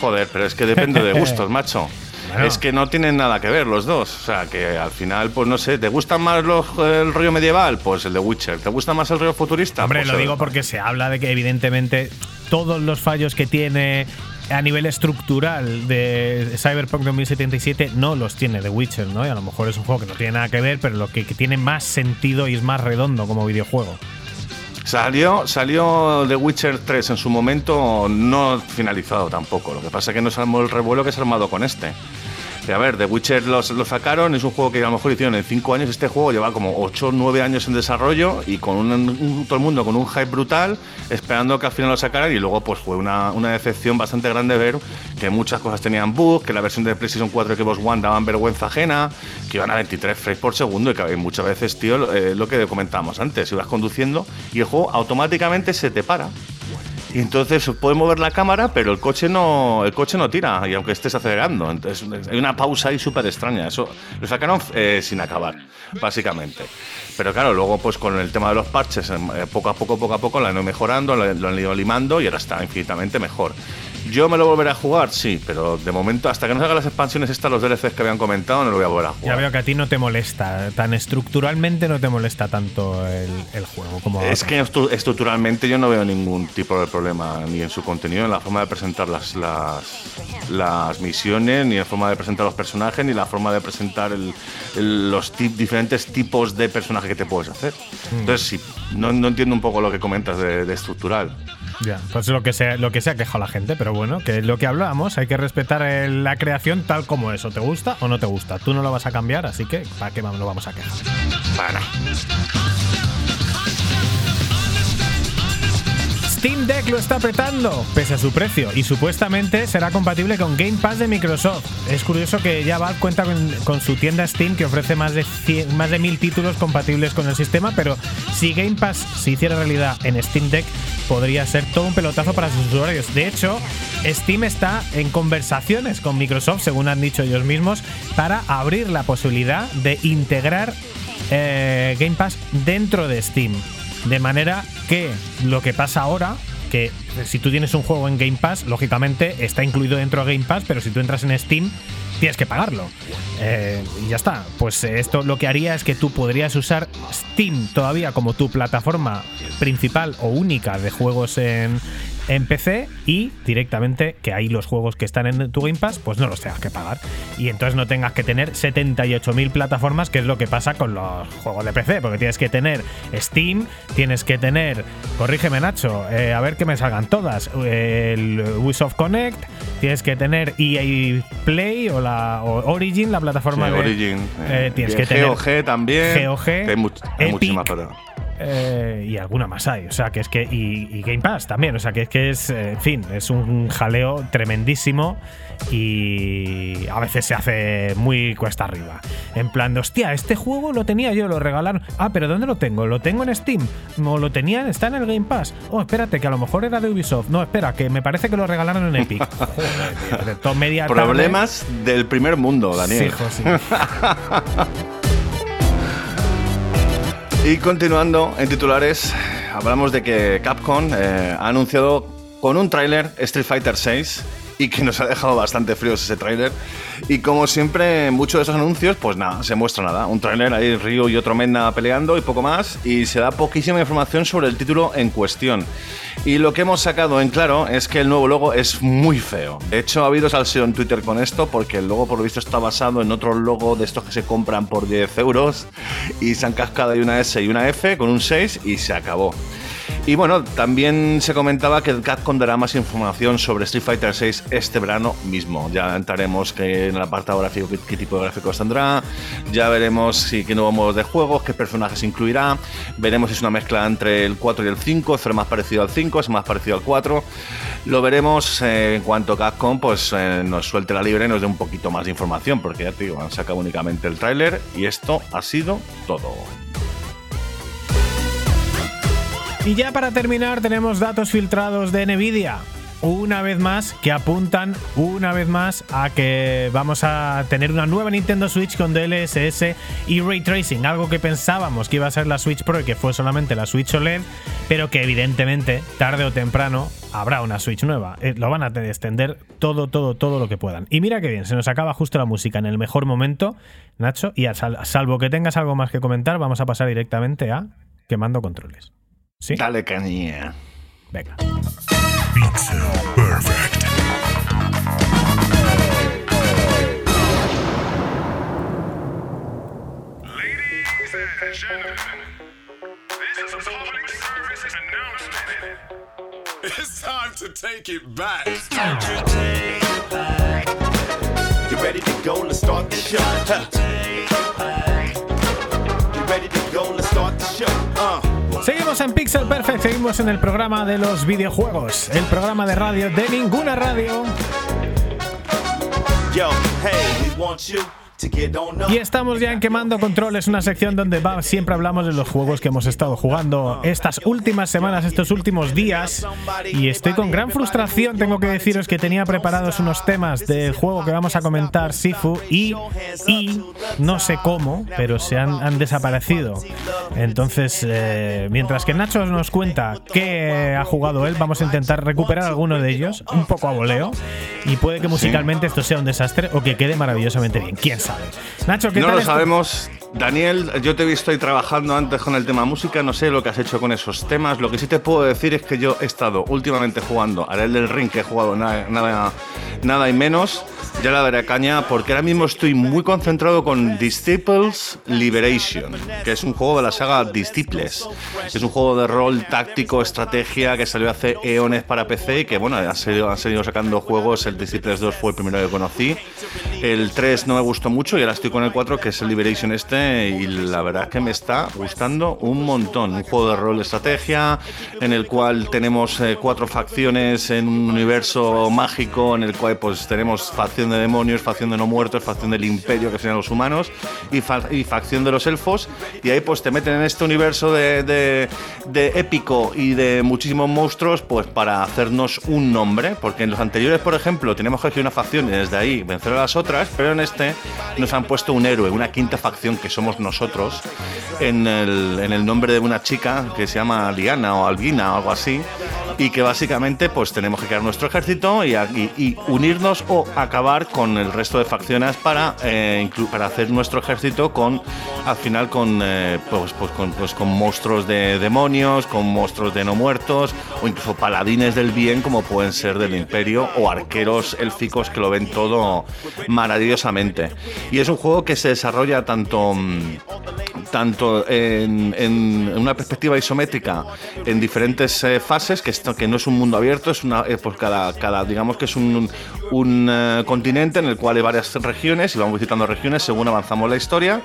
Joder, pero es que depende de gustos, macho. Bueno. Es que no tienen nada que ver los dos. O sea, que al final, pues no sé, ¿te gusta más los- el rollo medieval? Pues el de Witcher. ¿Te gusta más el rollo futurista? Hombre, Pues lo digo porque se habla de que evidentemente todos los fallos que tiene a nivel estructural de Cyberpunk 2077 no los tiene The Witcher, ¿no? Y a lo mejor es un juego que no tiene nada que ver, pero lo que, que tiene más sentido y es más redondo como videojuego. Salió, salió The Witcher 3 en su momento, no finalizado tampoco. Lo que pasa es que no se armó el revuelo que se ha armado con este. A ver, The Witcher lo, sacaron, es un juego que a lo mejor hicieron en 5 años. Este juego lleva como 8 o 9 años en desarrollo y con un, todo el mundo con un hype brutal, esperando que al final lo sacaran. Y luego, pues fue una, una decepción bastante grande ver que muchas cosas tenían bugs, que la versión de PlayStation 4 y Xbox One daban vergüenza ajena, que iban a 23 frames por segundo y que muchas veces, tío, eh, lo que comentábamos antes, ibas conduciendo y el juego automáticamente se te para. Y entonces puedes mover la cámara, pero el coche no, el coche no tira, y aunque estés acelerando. Entonces hay una pausa ahí súper extraña. Eso lo sacaron eh, sin acabar, básicamente. Pero claro, luego pues con el tema de los parches, eh, poco a poco, poco a poco lo han ido mejorando, lo han ido limando y ahora está infinitamente mejor. ¿Yo me lo volveré a jugar? Sí, pero de momento, hasta que no salgan las expansiones estas, los DLCs que habían comentado, no lo voy a volver a Ya jugar. veo que a ti no te molesta, tan estructuralmente no te molesta tanto el, el juego como Es que estru- estructuralmente yo no veo ningún tipo de problema, ni en su contenido, ni en la forma de presentar las, las, las misiones, ni en la forma de presentar los personajes, ni la forma de presentar el- el- los tip- diferentes tipos de personajes que te puedes hacer. Entonces, sí, no, no entiendo un poco lo que comentas de, de estructural. Ya, pues lo que, sea, lo que se ha quejado la gente, pero bueno, que es lo que hablábamos, hay que respetar la creación tal como es, o te gusta o no te gusta. Tú no lo vas a cambiar, así que ¿para qué lo vamos a quejar? Para. Steam Deck lo está petando, pese a su precio, y supuestamente será compatible con Game Pass de Microsoft. Es curioso que ya Valve cuenta con, su tienda Steam que ofrece más de, 100 más de mil títulos compatibles con el sistema, pero si Game Pass se hiciera realidad en Steam Deck, podría ser todo un pelotazo para sus usuarios. De hecho, Steam está en conversaciones con Microsoft, según han dicho ellos mismos, para abrir la posibilidad de integrar eh, Game Pass dentro de Steam. De manera que lo que pasa ahora, que si tú tienes un juego en Game Pass, lógicamente está incluido dentro de Game Pass, pero si tú entras en Steam, tienes que pagarlo. Eh, y ya está. Pues eh, esto lo que haría es que tú podrías usar Steam todavía como tu plataforma principal o única de juegos en, en PC y directamente que ahí los juegos que están en tu Game Pass, pues no los tengas que pagar. Y entonces no tengas que tener 78.000 plataformas, que es lo que pasa con los juegos de PC, porque tienes que tener Steam, tienes que tener, corrígeme Nacho, eh, a ver que me salgan todas, eh, el Ubisoft Connect, tienes que tener EA Play o la o Origin, la plataforma Sí, de Origin. eh, eh, tienes y que tener GOG también. GOG, hay, much- hay Epic, muchísimas plata- eh, y alguna más hay. O sea, que es que. Y, y Game Pass también. O sea, que es que es. eh, en fin, es un jaleo tremendísimo. Y a veces se hace muy cuesta arriba. En plan de, hostia, este juego lo tenía yo, lo regalaron. Ah, pero ¿dónde lo tengo? ¿Lo tengo en Steam? ¿O lo tenían? ¿Está en el Game Pass? Oh, espérate, que a lo mejor era de Ubisoft. No, espera, que me parece que lo regalaron en Epic. Joder, tío, de todo media tarde- Problemas del primer mundo, Daniel. Sí, jo, sí. Y continuando en titulares, hablamos de que Capcom eh, ha anunciado con un tráiler Street Fighter 6 y que nos ha dejado bastante fríos ese tráiler. Y como siempre, muchos de esos anuncios, pues nada, se muestra nada. Un tráiler ahí Ryu y otro Menda peleando y poco más. Y se da poquísima información sobre el título en cuestión. Y lo que hemos sacado en claro es que el nuevo logo es muy feo. De hecho, ha habido salseo en Twitter con esto porque el logo por lo visto está basado en otro logo de estos que se compran por 10 euros y se han cascado ahí una S y una F con un 6 y se acabó. Y bueno, también se comentaba que Capcom dará más información sobre Street Fighter 6 este verano mismo. Ya entraremos que en el apartado gráfico qué, qué tipo de gráficos tendrá, ya veremos si qué nuevos modos de juegos, qué personajes incluirá, veremos si es una mezcla entre el 4 y el 5, será más parecido al 5, es más parecido al 4. Lo veremos eh, en cuanto Capcom pues, eh, nos suelte la libre y nos dé un poquito más de información, porque ya te digo, han sacado únicamente el tráiler y esto ha sido todo. Y ya para terminar tenemos datos filtrados de Nvidia. Una vez más, que apuntan una vez más a que vamos a tener una nueva Nintendo Switch con DLSS y Ray Tracing, algo que pensábamos que iba a ser la Switch Pro y que fue solamente la Switch OLED, pero que evidentemente tarde o temprano habrá una Switch nueva. Eh, lo van a extender todo, todo, todo lo que puedan. Y mira que bien, se nos acaba justo la música en el mejor momento, Nacho, y a sal- salvo que tengas algo más que comentar, vamos a pasar directamente a quemando controles. ¿Sí? Dale caña. Venga. Ladies and gentlemen, this is a public service announcement. It's time to take it back. To take it back. You ready to go? Let's start the show. You ready to go? Let's start the show. Uh. Seguimos en Pixel Perfect, seguimos en el programa de los videojuegos, el programa de radio de ninguna radio. Yo, hey, we want you Y estamos ya en Quemando Controles, una sección donde va- siempre hablamos de los juegos que hemos estado jugando estas últimas semanas, estos últimos días. Y estoy con gran frustración, tengo que deciros que tenía preparados unos temas del juego que vamos a comentar, Sifu, y, y no sé cómo, pero se han, han desaparecido. Entonces, eh, mientras que Nacho nos cuenta qué ha jugado él, vamos a intentar recuperar alguno de ellos, un poco a voleo. Y puede que musicalmente esto sea un desastre o que quede maravillosamente bien. ¿Quién sabe? Nacho, ¿qué No tal lo esto? sabemos. Daniel, yo te he visto ahí trabajando antes con el tema música, no sé lo que has hecho con esos temas. Lo que sí te puedo decir es que yo he estado últimamente jugando a el del ring, que he jugado nada, nada, nada y menos. Ya la daré caña, porque ahora mismo estoy muy concentrado con Disciples Liberation, que es un juego de la saga Disciples. Es un juego de rol táctico, estrategia, que salió hace eones para PC y que, bueno, han seguido, han seguido sacando juegos. El Disciples 2 fue el primero que conocí. El 3 no me gustó mucho y ahora estoy con el 4, que es el Liberation este, y la verdad que me está gustando un montón. Un juego de rol estrategia, en el cual tenemos eh, cuatro facciones en un universo mágico, en el cual pues tenemos facción de demonios, facción de no muertos, facción del imperio, que serían los humanos, y, fa- y facción de los elfos, y ahí pues te meten en este universo de, de- de épico y de muchísimos monstruos, pues para hacernos un nombre, porque en los anteriores, por ejemplo, tenemos que elegir una facción y desde ahí vencer a las otras, pero en este nos han puesto un héroe, una quinta facción que somos nosotros, en el, en el nombre de una chica que se llama Liana o Albina o algo así, y que básicamente pues tenemos que crear nuestro ejército y, y- y unirnos o acabar con el resto de facciones para, eh, para hacer nuestro ejército con al final con eh, pues, pues con, pues con monstruos de demonios, con monstruos de no muertos o incluso paladines del bien como pueden ser del imperio o arqueros élficos que lo ven todo maravillosamente. Y es un juego que se desarrolla tanto tanto en, en una perspectiva isométrica en diferentes eh, fases, que, esto, que no es un mundo abierto, es una, eh, pues cada, cada, digamos que es un, un eh, continente en el cual hay varias regiones y vamos visitando regiones según avanzamos la historia.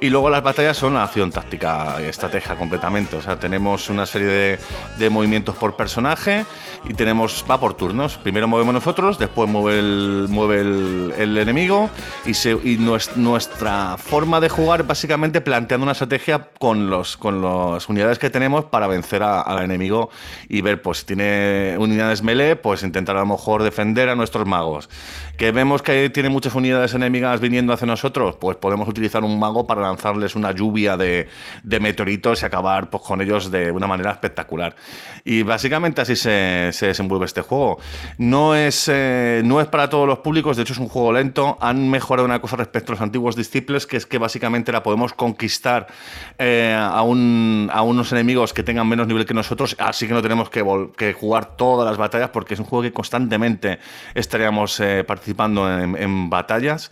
Y luego las batallas son acción táctica y estrategia completamente. O sea, tenemos una serie de, de movimientos por personaje y tenemos, va por turnos. Primero movemos nosotros, después mueve el, mueve el, enemigo y, se, y nues- nuestra forma de jugar básicamente planteando una estrategia con los con las unidades que tenemos para vencer a- al enemigo y ver pues si tiene unidades melee pues intentar a lo mejor defender a nuestros magos. Que vemos que tiene muchas unidades enemigas viniendo hacia nosotros pues podemos utilizar un mago para lanzarles una lluvia de, de meteoritos y acabar pues, con ellos de una manera espectacular. Y básicamente así se, se desenvuelve este juego. No es eh, no es para todos los públicos de hecho es un juego lento. Han mejorado una cosa respecto a los antiguos disciples que es que básicamente podemos conquistar eh, a, un- a unos enemigos que tengan menos nivel que nosotros, así que no tenemos que, jugar todas las batallas porque es un juego que constantemente estaríamos eh, participando en, batallas.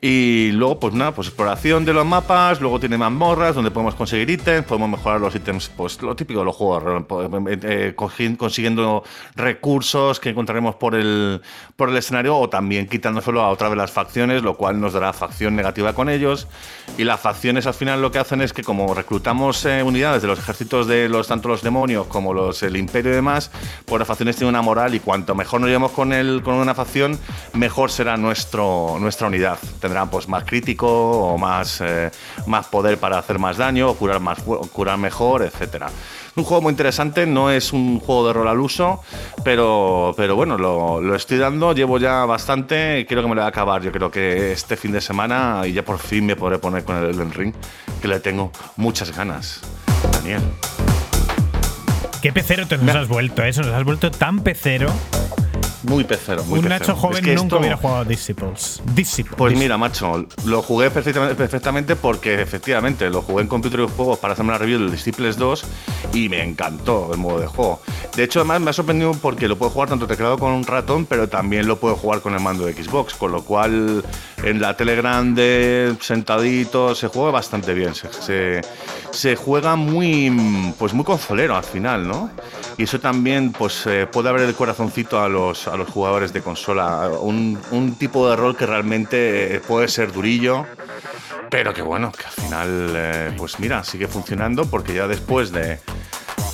Y luego, pues nada, pues exploración de los mapas, luego tiene mazmorras donde podemos conseguir ítems, podemos mejorar los ítems, pues lo típico de los juegos, po- eh, consiguiendo recursos que encontraremos por el, por el escenario o también quitándoselo a otra de las facciones, lo cual nos dará facción negativa con ellos. Las facciones al final lo que hacen es que como reclutamos eh, unidades de los ejércitos de los tanto los demonios como los el imperio y demás, pues las facciones tienen una moral y cuanto mejor nos llevemos con el, con una facción, mejor será nuestro, nuestra unidad. Tendrán pues más crítico o más, eh, más poder para hacer más daño, o curar más curar mejor, etcétera. Un juego muy interesante, no es un juego de rol al uso, pero, pero bueno, lo, lo estoy dando, llevo ya bastante, y creo que me lo voy a acabar. Yo creo que este fin de semana y ya por fin me podré poner con el Elden Ring, que le tengo muchas ganas. Daniel. Qué pecero te nos has vuelto, eso, nos has vuelto tan pecero. Muy pecero. Muy Un pecero. Nacho Es joven que nunca esto- hubiera jugado a Disciples. Disciples. Pues mira, macho, lo jugué perfectamente, porque efectivamente lo jugué en computer y juegos para hacerme una review del Disciples 2 y me encantó el modo de juego. De hecho, además me ha sorprendido porque lo puedo jugar tanto teclado con un ratón, pero también lo puedo jugar con el mando de Xbox, con lo cual en la tele grande, sentadito, se juega bastante bien. Se, se- se juega muy, pues muy consolero al final, ¿no? Y eso también pues, eh, puede abrir el corazoncito a los, a los jugadores de consola. Un, un tipo de rol que realmente eh, puede ser durillo, pero que bueno, que al final, eh, pues mira, sigue funcionando porque ya después de.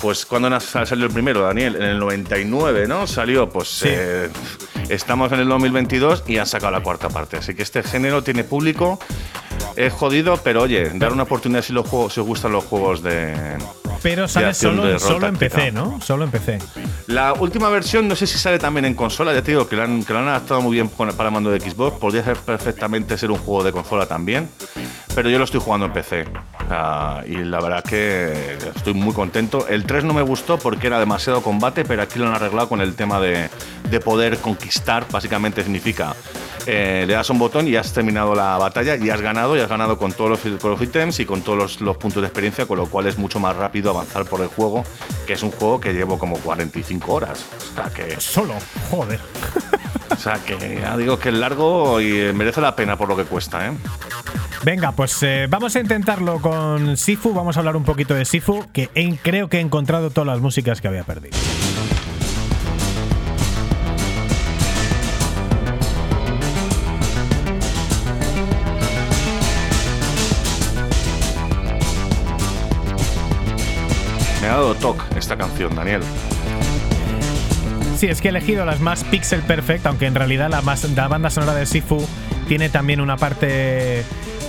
Pues cuando salió el primero, Daniel, en el 99, ¿no? Salió, pues eh, estamos en el 2022 y han sacado la cuarta parte. Así que este género tiene público. Es jodido, pero oye, dar una oportunidad si, los juegos, si os gustan los juegos de. Pero sale solo, solo en. PC, ¿no? Solo en PC. La última versión, no sé si sale también en consola, ya te digo que lo han, que lo han adaptado muy bien para el mando de Xbox. Podría ser perfectamente ser un juego de consola también, pero yo lo estoy jugando en PC. Ah, y la verdad que estoy muy contento. El 3 no me gustó porque era demasiado combate, pero aquí lo han arreglado con el tema de, de poder conquistar. Básicamente significa, eh, le das un botón y has terminado la batalla y has ganado, y has ganado con todos los, con los ítems y con todos los, los puntos de experiencia, con lo cual es mucho más rápido avanzar por el juego, que es un juego que llevo como 45 horas. O sea que, Solo. Joder. o sea que ya digo que es largo y eh, merece la pena por lo que cuesta, ¿eh? Venga, pues eh, vamos a intentarlo con Sifu. Vamos a hablar un poquito de Sifu, que creo que he encontrado todas las músicas que había perdido. Toque esta canción, Daniel. Sí, es que he elegido las más pixel perfect, aunque en realidad la, más, la banda sonora de Sifu tiene también una parte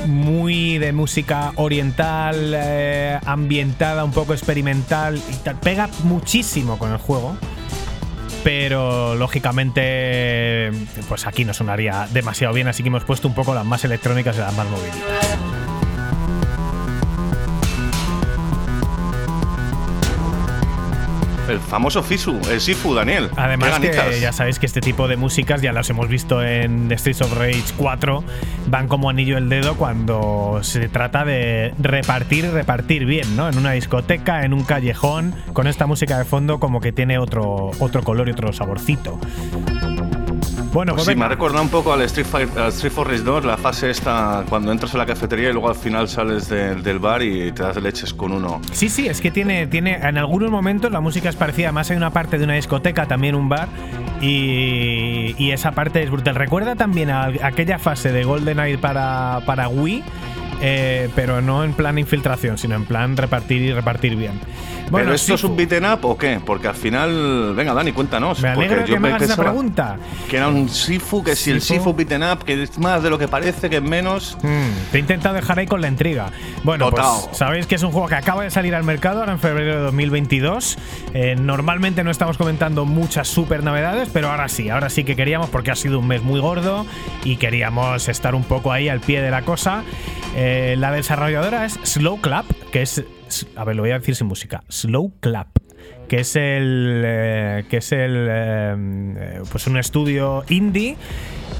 muy de música oriental, eh, ambientada, un poco experimental, y tal. pega muchísimo con el juego. Pero lógicamente, pues aquí no sonaría demasiado bien, así que hemos puesto un poco las más electrónicas y las más movilitas. El famoso Fisu, el Sifu, Daniel. Además que ya sabéis que este tipo de músicas ya las hemos visto en The Streets of Rage 4, van como anillo el dedo cuando se trata de repartir repartir bien, ¿no? En una discoteca, en un callejón, con esta música de fondo como que tiene otro, otro color y otro saborcito. Bueno, Pues pues sí, me ha recordado un poco al Street, Fighter, al Street for Race 2, la fase esta, cuando entras a la cafetería y luego al final sales de- del bar y te das leches con uno. Sí, sí, es que tiene, tiene. En algunos momentos la música es parecida. Además, hay una parte de una discoteca, también un bar. Y, y esa parte es brutal. Recuerda también a aquella fase de GoldenEye para, para Wii. Eh, pero no en plan infiltración, sino en plan repartir y repartir bien. Bueno, ¿Pero esto es un beaten up o qué? Porque al final. Venga, Dani, cuéntanos. Me alegra porque que me hagas esa pregunta. Que era un Sifu, que si el Sifu. Beaten up, que es más de lo que parece, que es menos. Mm, te he intentado dejar ahí con la intriga. Bueno, pues sabéis que es un juego que acaba de salir al mercado ahora en febrero de 2022. Eh, normalmente no estamos comentando muchas super novedades, pero ahora sí, ahora sí que queríamos porque ha sido un mes muy gordo y queríamos estar un poco ahí al pie de la cosa. Eh, la desarrolladora es Slow Clap, que es, a ver, lo voy a decir sin música, Slow Clap que es el eh, que es el eh, eh, pues un estudio indie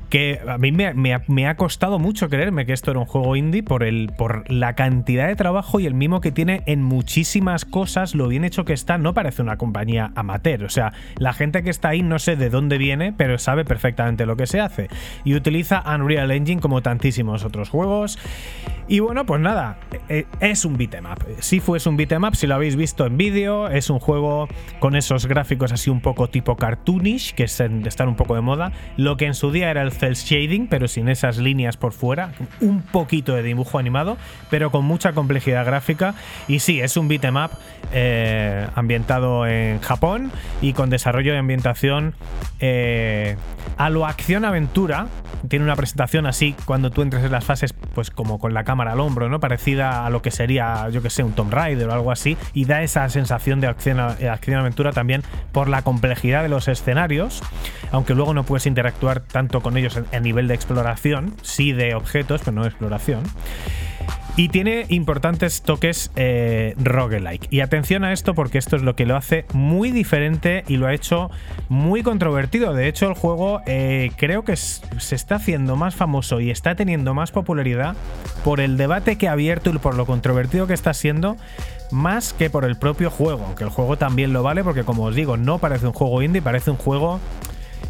que a mí me, ha- costado mucho creerme que esto era un juego indie por, el, por la cantidad de trabajo y el mimo que tiene en muchísimas cosas, lo bien hecho que está, no parece una compañía amateur. O sea, la gente que está ahí no sé de dónde viene, pero sabe perfectamente lo que se hace. Y utiliza Unreal Engine como tantísimos otros juegos. Y bueno, pues nada, eh, es un beat'em up. Sifu es un beat'em up, si lo habéis visto en vídeo, es un juego con esos gráficos así un poco tipo cartoonish, que están un poco de moda. Lo que en su día era el cel shading, pero sin esas líneas por fuera. Un poquito de dibujo animado, pero con mucha complejidad gráfica. Y sí, es un beat'em up eh, ambientado en Japón y con desarrollo de ambientación eh, a lo acción-aventura. Tiene una presentación así cuando tú entres en las fases, pues como con la cámara al hombro, ¿no? Parecida a lo que sería, yo que sé, un Tomb Raider o algo así. Y da esa sensación de acción- eh, acción-aventura también por la complejidad de los escenarios. Aunque luego no puedes interactuar tanto con ellos a nivel de exploración, sí de objetos, pero no de exploración. Y tiene importantes toques eh, roguelike. Y atención a esto porque esto es lo que lo hace muy diferente y lo ha hecho muy controvertido. De hecho, el juego eh, creo que se está haciendo más famoso y está teniendo más popularidad por el debate que ha abierto y por lo controvertido que está siendo, más que por el propio juego. Aunque el juego también lo vale porque, como os digo, no parece un juego indie, parece un juego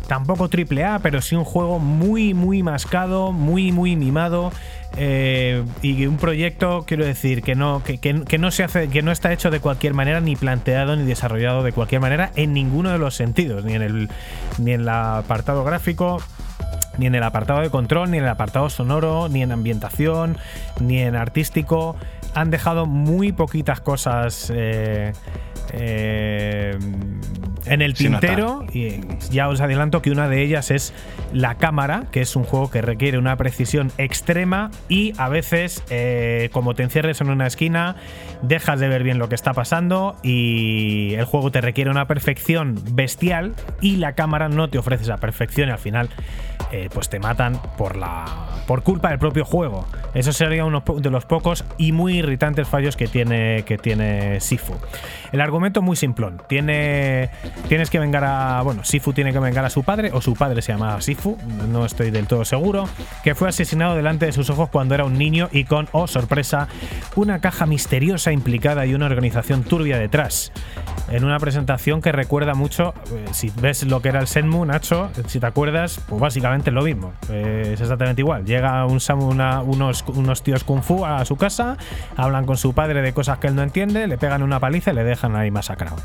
tampoco triple A, pero sí un juego muy, muy mascado, muy, muy mimado. eh, y un proyecto, quiero decir, que no, que, no se hace, que no está hecho de cualquier manera, ni planteado, ni desarrollado de cualquier manera, en ninguno de los sentidos, ni en el, ni en el apartado gráfico, ni en el apartado de control, ni en el apartado sonoro, ni en ambientación, ni en artístico. Han dejado muy poquitas cosas eh, eh, en el tintero. Y ya os adelanto que una de ellas es la cámara, que es un juego que requiere una precisión extrema y a veces, eh, como te encierres en una esquina, dejas de ver bien lo que está pasando y el juego te requiere una perfección bestial y la cámara no te ofrece esa perfección y al final eh, pues te matan por la por culpa del propio juego. Eso sería uno de los pocos y muy irritantes fallos que tiene que tiene Sifu. El argumento muy simplón. Tiene tienes que vengar a bueno, Sifu tiene que vengar a su padre o su padre se llamaba Sifu, no estoy del todo seguro, que fue asesinado delante de sus ojos cuando era un niño y con oh sorpresa, una caja misteriosa implicada y una organización turbia detrás. En una presentación que recuerda mucho, eh, si ves lo que era el Senmu, Nacho, si te acuerdas, pues básicamente es lo mismo. Eh, es exactamente igual. Llega un Samu, una- unos, unos tíos kung fu a su casa, hablan con su padre de cosas que él no entiende, le pegan una paliza y le dejan ahí masacrado.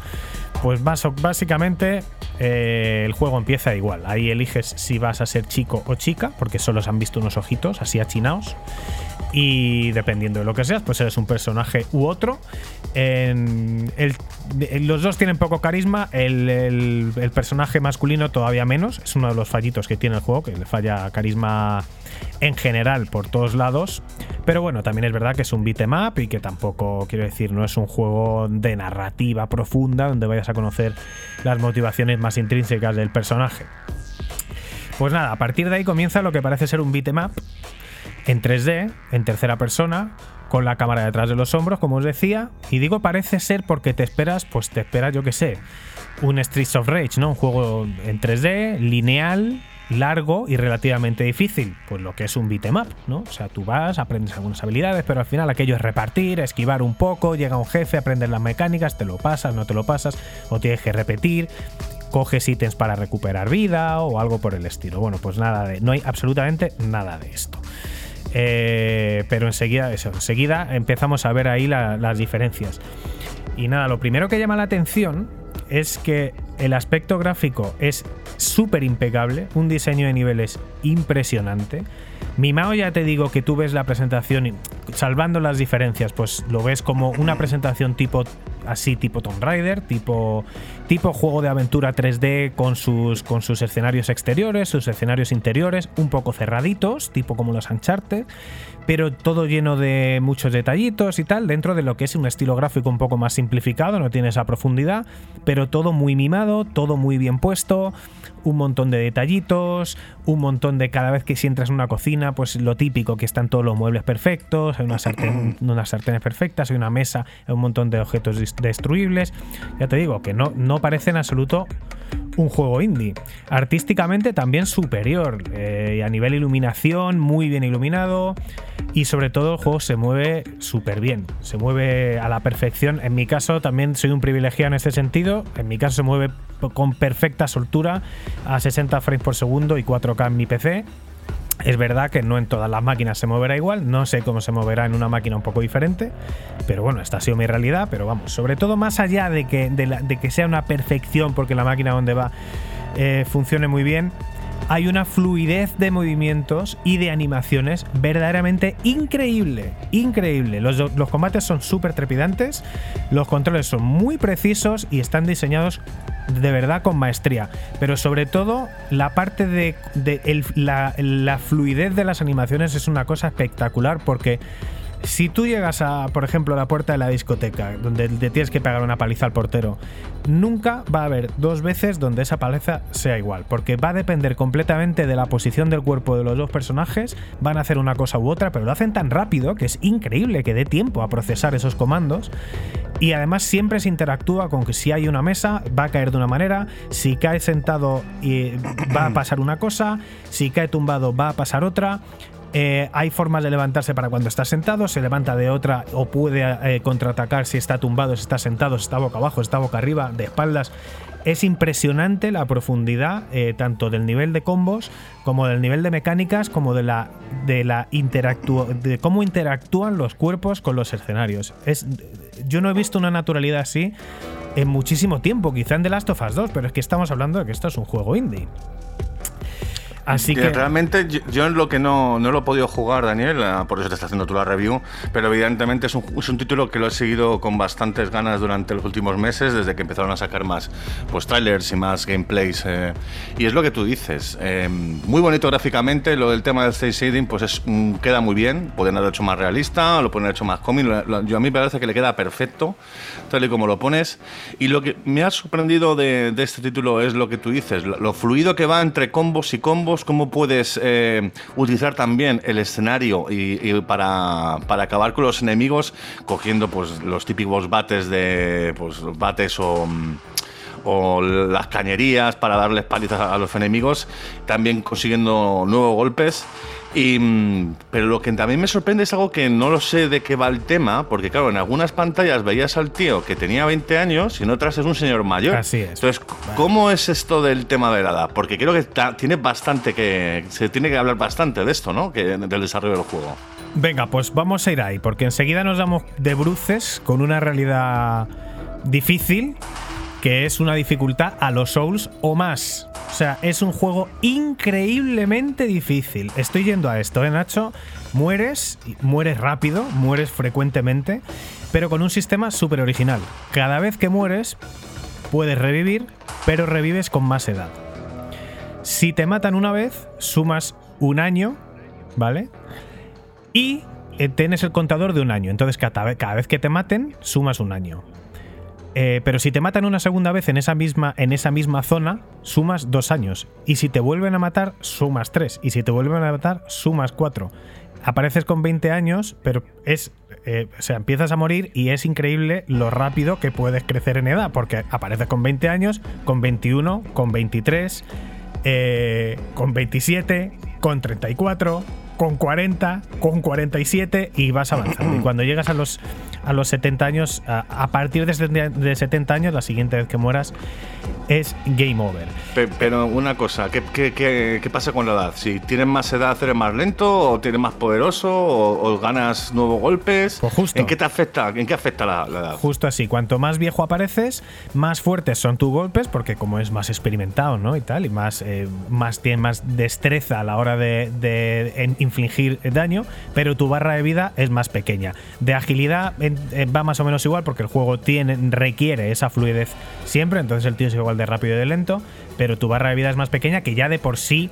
Pues más o- básicamente eh, el juego empieza igual. Ahí eliges si vas a ser chico o chica, porque solo se han visto unos ojitos así achinados. Y dependiendo de lo que seas, pues eres un personaje u otro. En los dos tienen poco carisma. El personaje masculino todavía menos. Es uno de los fallitos que tiene el juego, que le falla carisma en general por todos lados. Pero bueno, también es verdad que es un beat'em up y que tampoco, quiero decir, no es un juego de narrativa profunda donde vayas a conocer las motivaciones más intrínsecas del personaje. Pues nada, a partir de ahí comienza lo que parece ser un beat'em up en 3D, en tercera persona, con la cámara detrás de los hombros, como os decía. Y digo parece ser porque te esperas, pues te esperas, yo que sé, un Streets of Rage, ¿no? Un juego en 3D, lineal, largo y relativamente difícil. Pues lo que es un beat'em up, ¿no? O sea, tú vas, aprendes algunas habilidades, pero al final aquello es repartir, esquivar un poco, llega un jefe, aprendes las mecánicas, te lo pasas, no te lo pasas, o tienes que repetir coges ítems para recuperar vida o algo por el estilo. Bueno, pues nada de. No hay absolutamente nada de esto. Eh, pero enseguida, eso, enseguida empezamos a ver ahí la- las diferencias. Y nada, lo primero que llama la atención es que el aspecto gráfico es súper impecable, un diseño de niveles impresionante. Mimao ya te digo que tú ves la presentación salvando las diferencias, pues lo ves como una presentación tipo así tipo Tomb Raider, tipo tipo juego de aventura 3D con sus con sus escenarios exteriores, sus escenarios interiores, un poco cerraditos, tipo como los Uncharted, pero todo lleno de muchos detallitos y tal, dentro de lo que es un estilo gráfico un poco más simplificado, no tiene esa profundidad, pero todo muy mimado, todo muy bien puesto, un montón de detallitos, un montón de cada vez que si entras en una cocina, pues lo típico, que están todos los muebles perfectos, hay una sartén- unas sartenes perfectas, hay una mesa, hay un montón de objetos destruibles. Ya te digo, que no, no parece en absoluto un juego indie. Artísticamente también superior. eh, y a nivel iluminación, muy bien iluminado. Y sobre todo el juego se mueve súper bien. Se mueve a la perfección. En mi caso también soy un privilegiado en este sentido. En mi caso se mueve con perfecta soltura a 60 frames por segundo y 4K en mi PC. Es verdad que no en todas las máquinas se moverá igual, no sé cómo se moverá en una máquina un poco diferente, pero bueno, esta ha sido mi realidad, pero vamos, sobre todo más allá de que, de que sea una perfección porque la máquina donde va eh, funcione muy bien, hay una fluidez de movimientos y de animaciones verdaderamente increíble, increíble. Los, los combates son súper trepidantes, los controles son muy precisos y están diseñados de verdad con maestría. Pero sobre todo la parte de, de el- la, la fluidez de las animaciones es una cosa espectacular porque Si tú llegas a, por ejemplo, a la puerta de la discoteca, donde te tienes que pegar una paliza al portero, nunca va a haber dos veces donde esa paliza sea igual, porque va a depender completamente de la posición del cuerpo de los dos personajes, van a hacer una cosa u otra, pero lo hacen tan rápido que es increíble que dé tiempo a procesar esos comandos. Y además siempre se interactúa con que si hay una mesa va a caer de una manera, si cae sentado y va a pasar una cosa, si cae tumbado va a pasar otra. Eh, hay formas de levantarse para cuando está sentado, se levanta de otra o puede eh, contraatacar si está tumbado, si está sentado, si está boca abajo, si está boca arriba, de espaldas. Es impresionante la profundidad eh, tanto del nivel de combos como del nivel de mecánicas, como de la de cómo interactúan los cuerpos con los escenarios. Es, yo no he visto una naturalidad así en muchísimo tiempo, quizá en The Last of Us 2, pero es que estamos hablando de que esto es un juego indie. Así Que realmente yo, yo lo que no, no lo he podido jugar, Daniel, ah, por eso te está haciendo tú la review, pero evidentemente es un, es un título que lo he seguido con bastantes ganas durante los últimos meses, desde que empezaron a sacar más pues, trailers y más gameplays. eh, y es lo que tú dices, eh, muy bonito gráficamente, lo del tema del cel shading pues es, mm, queda muy bien, pueden haberlo hecho más realista, lo pueden haber hecho más cómic, lo- lo- yo a mí me parece que le queda perfecto, tal y como lo pones. Y lo que me ha sorprendido de, de este título es lo que tú dices, lo, lo fluido que va entre combos y combos, cómo puedes eh, utilizar también el escenario y, para, para acabar con los enemigos, cogiendo pues los típicos bates de pues bates o o las cañerías para darles palizas a los enemigos, también consiguiendo nuevos golpes. Y, mm, pero lo que también me sorprende es algo que no lo sé de qué va el tema, porque claro, en algunas pantallas veías al tío que tenía 20 años y en otras es un señor mayor. Así es. Entonces, ¿cómo es esto del tema de la edad? Porque creo que tiene bastante que. Se tiene que hablar bastante de esto, ¿no? Que, del desarrollo del juego. Venga, pues vamos a ir ahí, porque enseguida nos damos de bruces con una realidad difícil, que es una dificultad a los Souls o más. O sea, es un juego increíblemente difícil. Estoy yendo a esto, ¿eh, Nacho? Mueres, mueres rápido, mueres frecuentemente, pero con un sistema súper original. Cada vez que mueres, puedes revivir, pero revives con más edad. Si te matan una vez, sumas un año, ¿vale? y eh, tienes el contador de un año. Entonces, cada vez que te maten, sumas un año. Eh, pero si te matan una segunda vez en esa, misma, en esa misma zona, sumas dos años. Y si te vuelven a matar, sumas tres. Y si te vuelven a matar, sumas cuatro. Apareces con 20 años, pero es. eh, o sea, empiezas a morir y es increíble lo rápido que puedes crecer en edad. Porque apareces con 20 años, con 21, con 23, eh, con 27, con 34, con 40, con 47 y vas avanzando. y cuando llegas a los, a los 70 años, a, a partir de 70, de 70 años, la siguiente vez que mueras es game over. Pe- Pero una cosa, ¿qué, qué, qué- qué pasa con la edad? Si tienes más edad, eres más lento, o tienes más poderoso, o, o ganas nuevos golpes. Pues justo. ¿En qué te afecta? ¿En qué afecta la, la edad? Justo así, cuanto más viejo apareces, más fuertes son tus golpes, porque como es más experimentado, ¿no? Y tal, y más, eh, más tiene más destreza a la hora de, de infligir daño, pero tu barra de vida es más pequeña. De agilidad eh, va más o menos igual, porque el juego tiene, requiere esa fluidez siempre, entonces el tío es igual de rápido y de lento, pero tu barra de vida es más pequeña, que ya de por sí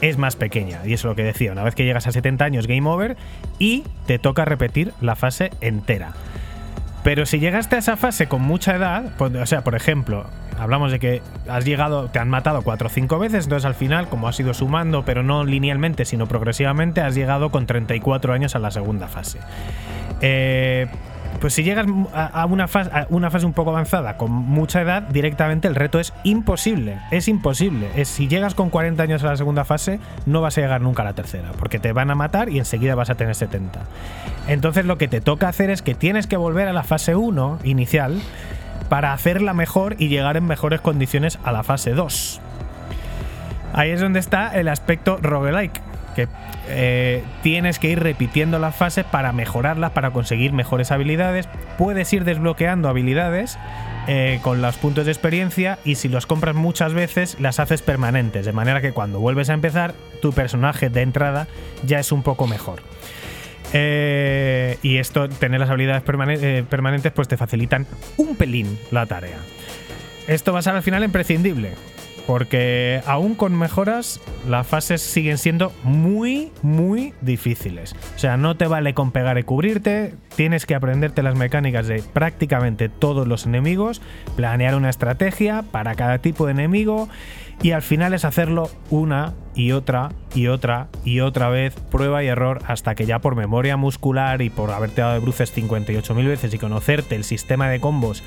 es más pequeña. Y eso es lo que decía, una vez que llegas a 70 años, game over, y te toca repetir la fase entera. Pero si llegaste a esa fase con mucha edad, pues, o sea, por ejemplo, hablamos de que has llegado, te han matado cuatro o cinco veces, entonces al final, como has ido sumando, pero no linealmente, sino progresivamente, has llegado con 34 años a la segunda fase. Eh, pues si llegas a una, fase, a una fase un poco avanzada con mucha edad, directamente el reto es imposible. Es imposible. Es, si llegas con 40 años a la segunda fase, no vas a llegar nunca a la tercera, porque te van a matar y enseguida vas a tener 70. Entonces lo que te toca hacer es que tienes que volver a la fase 1 inicial para hacerla mejor y llegar en mejores condiciones a la fase 2. Ahí es donde está el aspecto roguelike, eh, tienes que ir repitiendo las fases para mejorarlas, para conseguir mejores habilidades. Puedes ir desbloqueando habilidades eh, con los puntos de experiencia y si los compras muchas veces las haces permanentes, de manera que cuando vuelves a empezar tu personaje de entrada ya es un poco mejor. Eh, y esto, tener las habilidades permane- permanentes, pues te facilitan un pelín la tarea. Esto va a ser al final imprescindible. Porque aún con mejoras, las fases siguen siendo muy, muy difíciles. O sea, no te vale con pegar y cubrirte, tienes que aprenderte las mecánicas de prácticamente todos los enemigos, planear una estrategia para cada tipo de enemigo y al final es hacerlo una y otra y otra y otra vez, prueba y error, hasta que ya por memoria muscular y por haberte dado de bruces 58.000 veces y conocerte el sistema de combos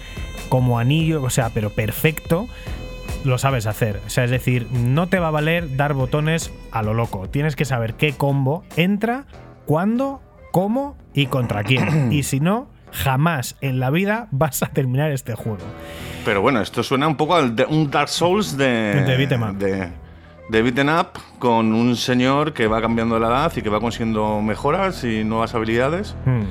como anillo, o sea, pero perfecto, lo sabes hacer. O sea, es decir, no te va a valer dar botones a lo loco. Tienes que saber qué combo entra, cuándo, cómo y contra quién. y si no, jamás en la vida vas a terminar este juego. Pero bueno, esto suena un poco a un Dark Souls de. De up. De, de up con un señor que va cambiando la edad y que va consiguiendo mejoras y nuevas habilidades. Hmm.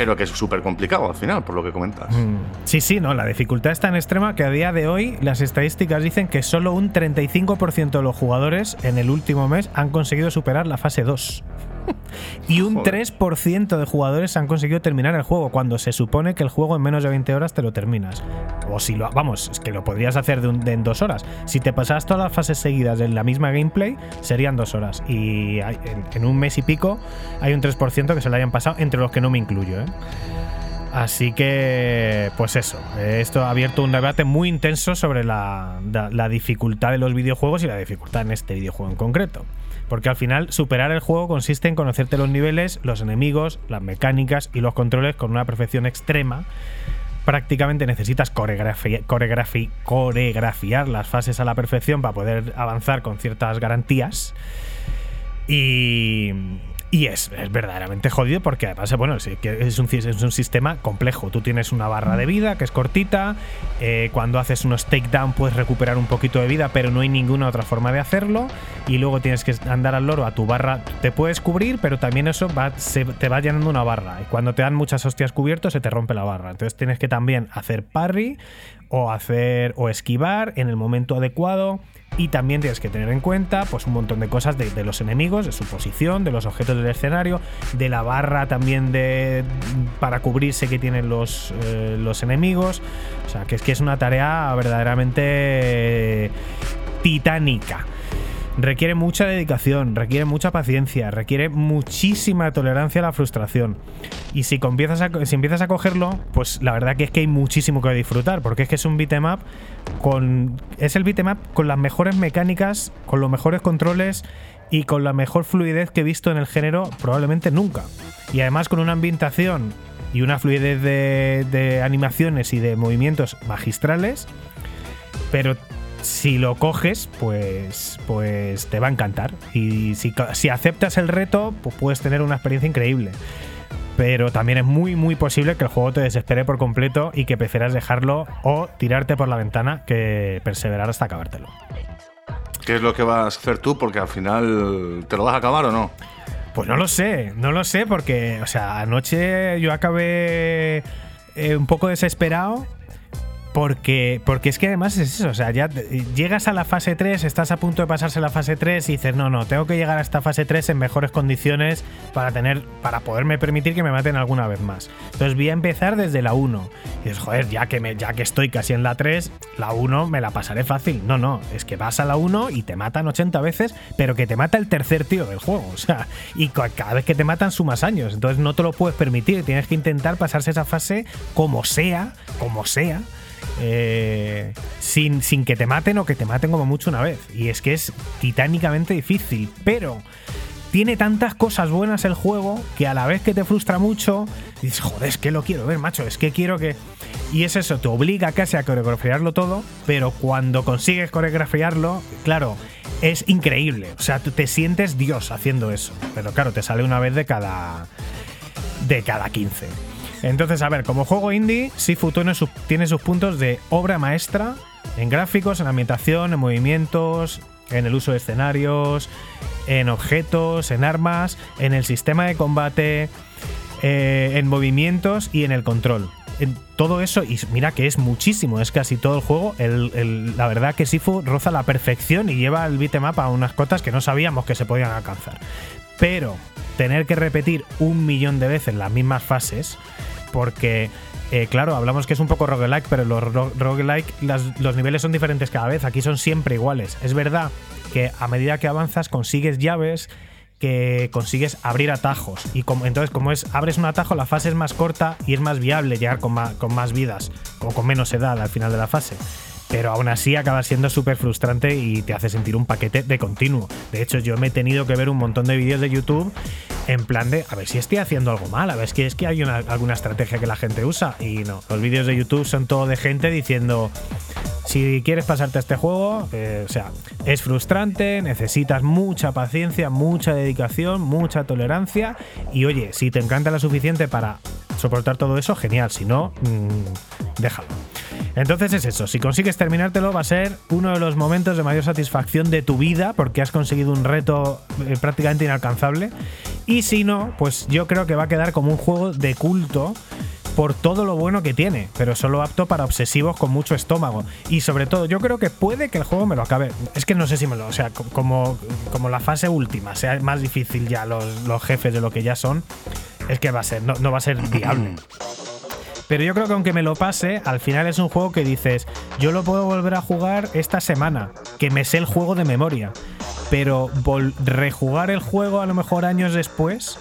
Pero que es súper complicado al final, por lo que comentas. Mm. Sí, sí, no, la dificultad es tan extrema que a día de hoy las estadísticas dicen que solo un 35% de los jugadores en el último mes han conseguido superar la fase 2. y un Joder. 3% de jugadores han conseguido terminar el juego cuando se supone que el juego en menos de 20 horas te lo terminas. O si lo vamos, es que lo podrías hacer de un- de en dos horas. Si te pasas todas las fases seguidas en la misma gameplay, serían dos horas. Y hay- en, en un mes y pico hay un 3% que se lo hayan pasado, entre los que no me incluyo, ¿eh? Así que, pues eso, esto ha abierto un debate muy intenso sobre la, la- la dificultad de los videojuegos y la dificultad en este videojuego en concreto. Porque al final superar el juego consiste en conocerte los niveles, los enemigos, las mecánicas y los controles con una perfección extrema. Prácticamente necesitas coreografi- coreografi- coreografiar las fases a la perfección para poder avanzar con ciertas garantías. Y, y es, es verdaderamente jodido porque además bueno, sí que es, un, es un sistema complejo. Tú tienes una barra de vida que es cortita. eh, cuando haces unos takedown puedes recuperar un poquito de vida, pero no hay ninguna otra forma de hacerlo. Y luego tienes que andar al loro a tu barra. Te puedes cubrir, pero también eso va, te va llenando una barra. Y cuando te dan muchas hostias cubiertos, se te rompe la barra. Entonces tienes que también hacer parry o hacer o esquivar en el momento adecuado. Y también tienes que tener en cuenta pues un montón de cosas de, los enemigos, de su posición, de los objetos del escenario, de la barra también de para cubrirse que tienen los, eh, los enemigos. O sea, que es que es una tarea verdaderamente eh, titánica. Requiere mucha dedicación, requiere mucha paciencia, requiere muchísima tolerancia a la frustración. Y si, empiezas a, si empiezas a cogerlo, pues la verdad que es que hay muchísimo que disfrutar, porque es que es un beat'em up con. Es el beat'em up con las mejores mecánicas, con los mejores controles y con la mejor fluidez que he visto en el género probablemente nunca. Y además con una ambientación y una fluidez de, de animaciones y de movimientos magistrales pero si lo coges, pues, pues te va a encantar. Y si, si aceptas el reto, pues puedes tener una experiencia increíble. Pero también es muy, muy posible que el juego te desespere por completo y que prefieras dejarlo o tirarte por la ventana que perseverar hasta acabártelo. ¿Qué es lo que vas a hacer tú? Porque al final, ¿te lo vas a acabar o no? Pues no lo sé, no lo sé porque, o sea, anoche yo acabé eh, un poco desesperado porque, porque es que además es eso, o sea, ya llegas a la fase 3, estás a punto de pasarse la fase 3 y dices, no, no, tengo que llegar a esta fase 3 en mejores condiciones para tener, para poderme permitir que me maten alguna vez más. Entonces voy a empezar desde la 1. Y dices, joder, ya que, ya que estoy casi en la 3, la 1 me la pasaré fácil. No, no, es que vas a la 1 y te matan 80 veces, pero que te mata el tercer tío del juego. O sea, y ca- cada vez que te matan sumas años. Entonces no te lo puedes permitir. Tienes que intentar pasarse esa fase como sea, como sea. Eh, sin, sin que te maten o que te maten como mucho una vez. Y es que es titánicamente difícil. Pero tiene tantas cosas buenas el juego que a la vez que te frustra mucho, dices, joder, es que lo quiero ver, macho, es que quiero que... Y es eso, te obliga casi a coreografiarlo todo, pero cuando consigues coreografiarlo, claro, es increíble. O sea, tú te sientes Dios haciendo eso. Pero claro, te sale una vez de cada... de cada 15. Entonces, a ver, como juego indie, Sifu tiene sus, tiene sus puntos de obra maestra en gráficos, en ambientación, en movimientos, en el uso de escenarios, en objetos, en armas, en el sistema de combate, eh, en movimientos y en el control. En todo eso, y mira que es muchísimo, es casi todo el juego. la verdad que Sifu roza la perfección y lleva el beatmap a unas cotas que no sabíamos que se podían alcanzar. Pero tener que repetir un millón de veces las mismas fases, porque eh, claro, hablamos que es un poco roguelike, pero los ro- roguelike, los niveles son diferentes cada vez. Aquí son siempre iguales. Es verdad que a medida que avanzas consigues llaves que consigues abrir atajos. Y como, entonces, como es abres un atajo, la fase es más corta y es más viable llegar con más, con más vidas o con menos edad al final de la fase. Pero aún así acaba siendo súper frustrante y te hace sentir un paquete de continuo. De hecho, yo me he tenido que ver un montón de vídeos de YouTube en plan de a ver si estoy haciendo algo mal, a ver si es que hay una- alguna estrategia que la gente usa. Y no, los vídeos de YouTube son todo de gente diciendo si quieres pasarte este juego, eh, o sea, es frustrante, necesitas mucha paciencia, mucha dedicación, mucha tolerancia. Y oye, si te encanta lo suficiente para soportar todo eso, genial. Si no, mm, déjalo. Entonces es eso, si consigues terminártelo va a ser uno de los momentos de mayor satisfacción de tu vida porque has conseguido un reto eh, prácticamente inalcanzable. Y si no, pues yo creo que va a quedar como un juego de culto por todo lo bueno que tiene, pero solo apto para obsesivos con mucho estómago. Y sobre todo, yo creo que puede que el juego me lo acabe. Es que no sé si me lo. O sea, co- como, como la fase última sea más difícil ya los, los jefes de lo que ya son, es que va a ser, no, no va a ser viable. Pero yo creo que aunque me lo pase, al final es un juego que dices, yo lo puedo volver a jugar esta semana, que me sé el juego de memoria. Pero rejugar el juego a lo mejor años después,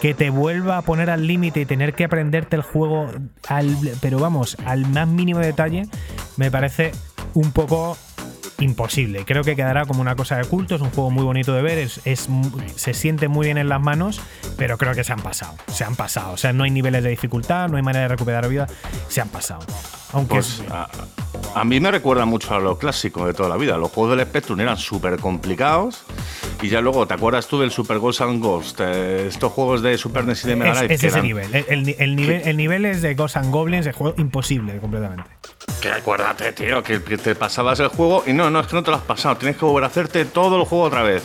que te vuelva a poner al límite y tener que aprenderte el juego, al, pero vamos, al más mínimo detalle, me parece un poco imposible. Creo que quedará como una cosa de culto, es un juego muy bonito de ver, es, se siente muy bien en las manos, pero creo que se han pasado, se han pasado. O sea, no hay niveles de dificultad, no hay manera de recuperar vida, se han pasado. Aunque Pues es- a, a mí me recuerda mucho a lo clásico de toda la vida. Los juegos del Spectrum eran súper complicados y ya luego, ¿te acuerdas tú del Super Ghost and Ghost? Eh, estos juegos de Super NES y de Mega es, Drive es ese eran- nivel. El, el- el nivel. el nivel es de Ghosts and Goblins, el juego imposible completamente. Que acuérdate, tío, que, te pasabas el juego y no, no, es que no te lo has pasado, tienes que volver a hacerte todo el juego otra vez.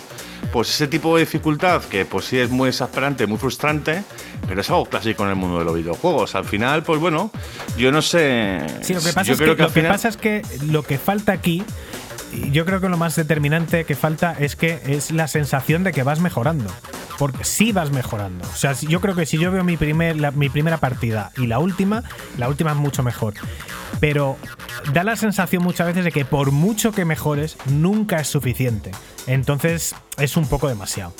Pues ese tipo de dificultad, que pues sí es muy exasperante, muy frustrante, pero es algo clásico en el mundo de los videojuegos. Al final, pues bueno, yo no sé. Sí, lo que pasa, yo es que, lo que pasa es que lo que falta aquí, yo creo que lo más determinante que falta es que es la sensación de que vas mejorando. Porque sí vas mejorando. O sea, yo creo que si yo veo mi, primer, la- mi primera partida y la última, la última es mucho mejor. Pero da la sensación muchas veces de que por mucho que mejores, nunca es suficiente. Entonces es un poco demasiado.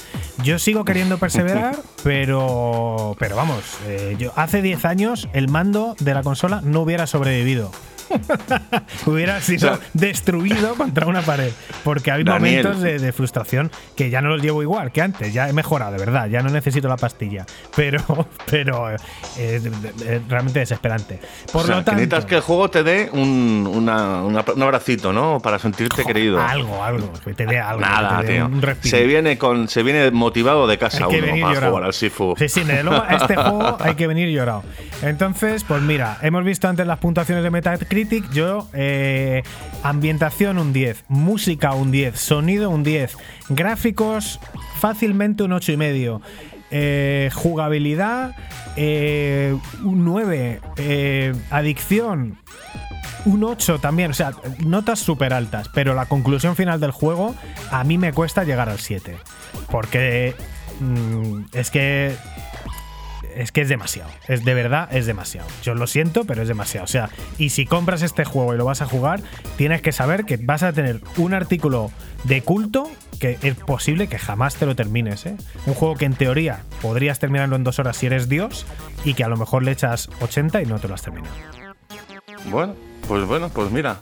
Yo sigo queriendo perseverar, pero, pero vamos, eh, yo hace 10 años el mando de la consola no hubiera sobrevivido. hubiera sido O sea- destruido contra una pared. Porque hay Daniel. momentos de, de frustración que ya no los llevo igual que antes. Ya he mejorado, de verdad. Ya no necesito la pastilla. Pero, pero eh, es de- de- realmente desesperante. Por o sea, lo que tanto. necesitas que el juego te dé un, una- una- un abracito, ¿no? Para sentirte querido. Algo, algo. Que te dé algo. Nada, que te dé tío. un. Se viene, con, se viene motivado de casa Hay que uno venir para llorado. jugar al Sifu. Sí, sí, desde luego a este juego hay que venir llorado. Entonces, pues mira, hemos visto antes las puntuaciones de Metacritic. Yo, eh, ambientación un 10, música un 10, sonido un 10, gráficos fácilmente un 8,5. Eh, jugabilidad eh, un 9, eh, adicción un 8 también, o sea, notas súper altas, pero la conclusión final del juego a mí me cuesta llegar al 7. Porque mm, es que. Es que es demasiado. Es de verdad, es demasiado. Yo lo siento, pero es demasiado. O sea, y si compras este juego y lo vas a jugar, tienes que saber que vas a tener un artículo de culto que es posible que jamás te lo termines. ¿eh? Un juego que en teoría podrías terminarlo en dos horas si eres Dios y que a lo mejor le echas 80 y no te lo has terminado. Bueno, pues bueno, pues mira.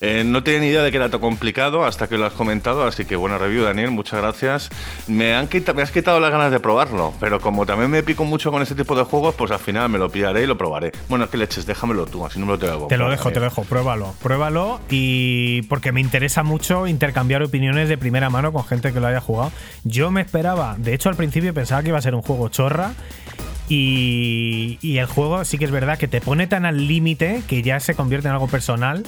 Eh, no tenía ni idea de que era tan complicado hasta que lo has comentado, así que buena review, Daniel, muchas gracias. Me, han quita- me has quitado las ganas de probarlo, pero como también me pico mucho con este tipo de juegos, pues al final me lo pillaré y lo probaré. Bueno, es que leches, déjamelo tú, así no me lo tengo Te lo dejo, te lo dejo, pruébalo, pruébalo y porque me interesa mucho intercambiar opiniones de primera mano con gente que lo haya jugado. Yo me esperaba, de hecho al principio pensaba que iba a ser un juego chorra y, el juego sí que es verdad que te pone tan al límite que ya se convierte en algo personal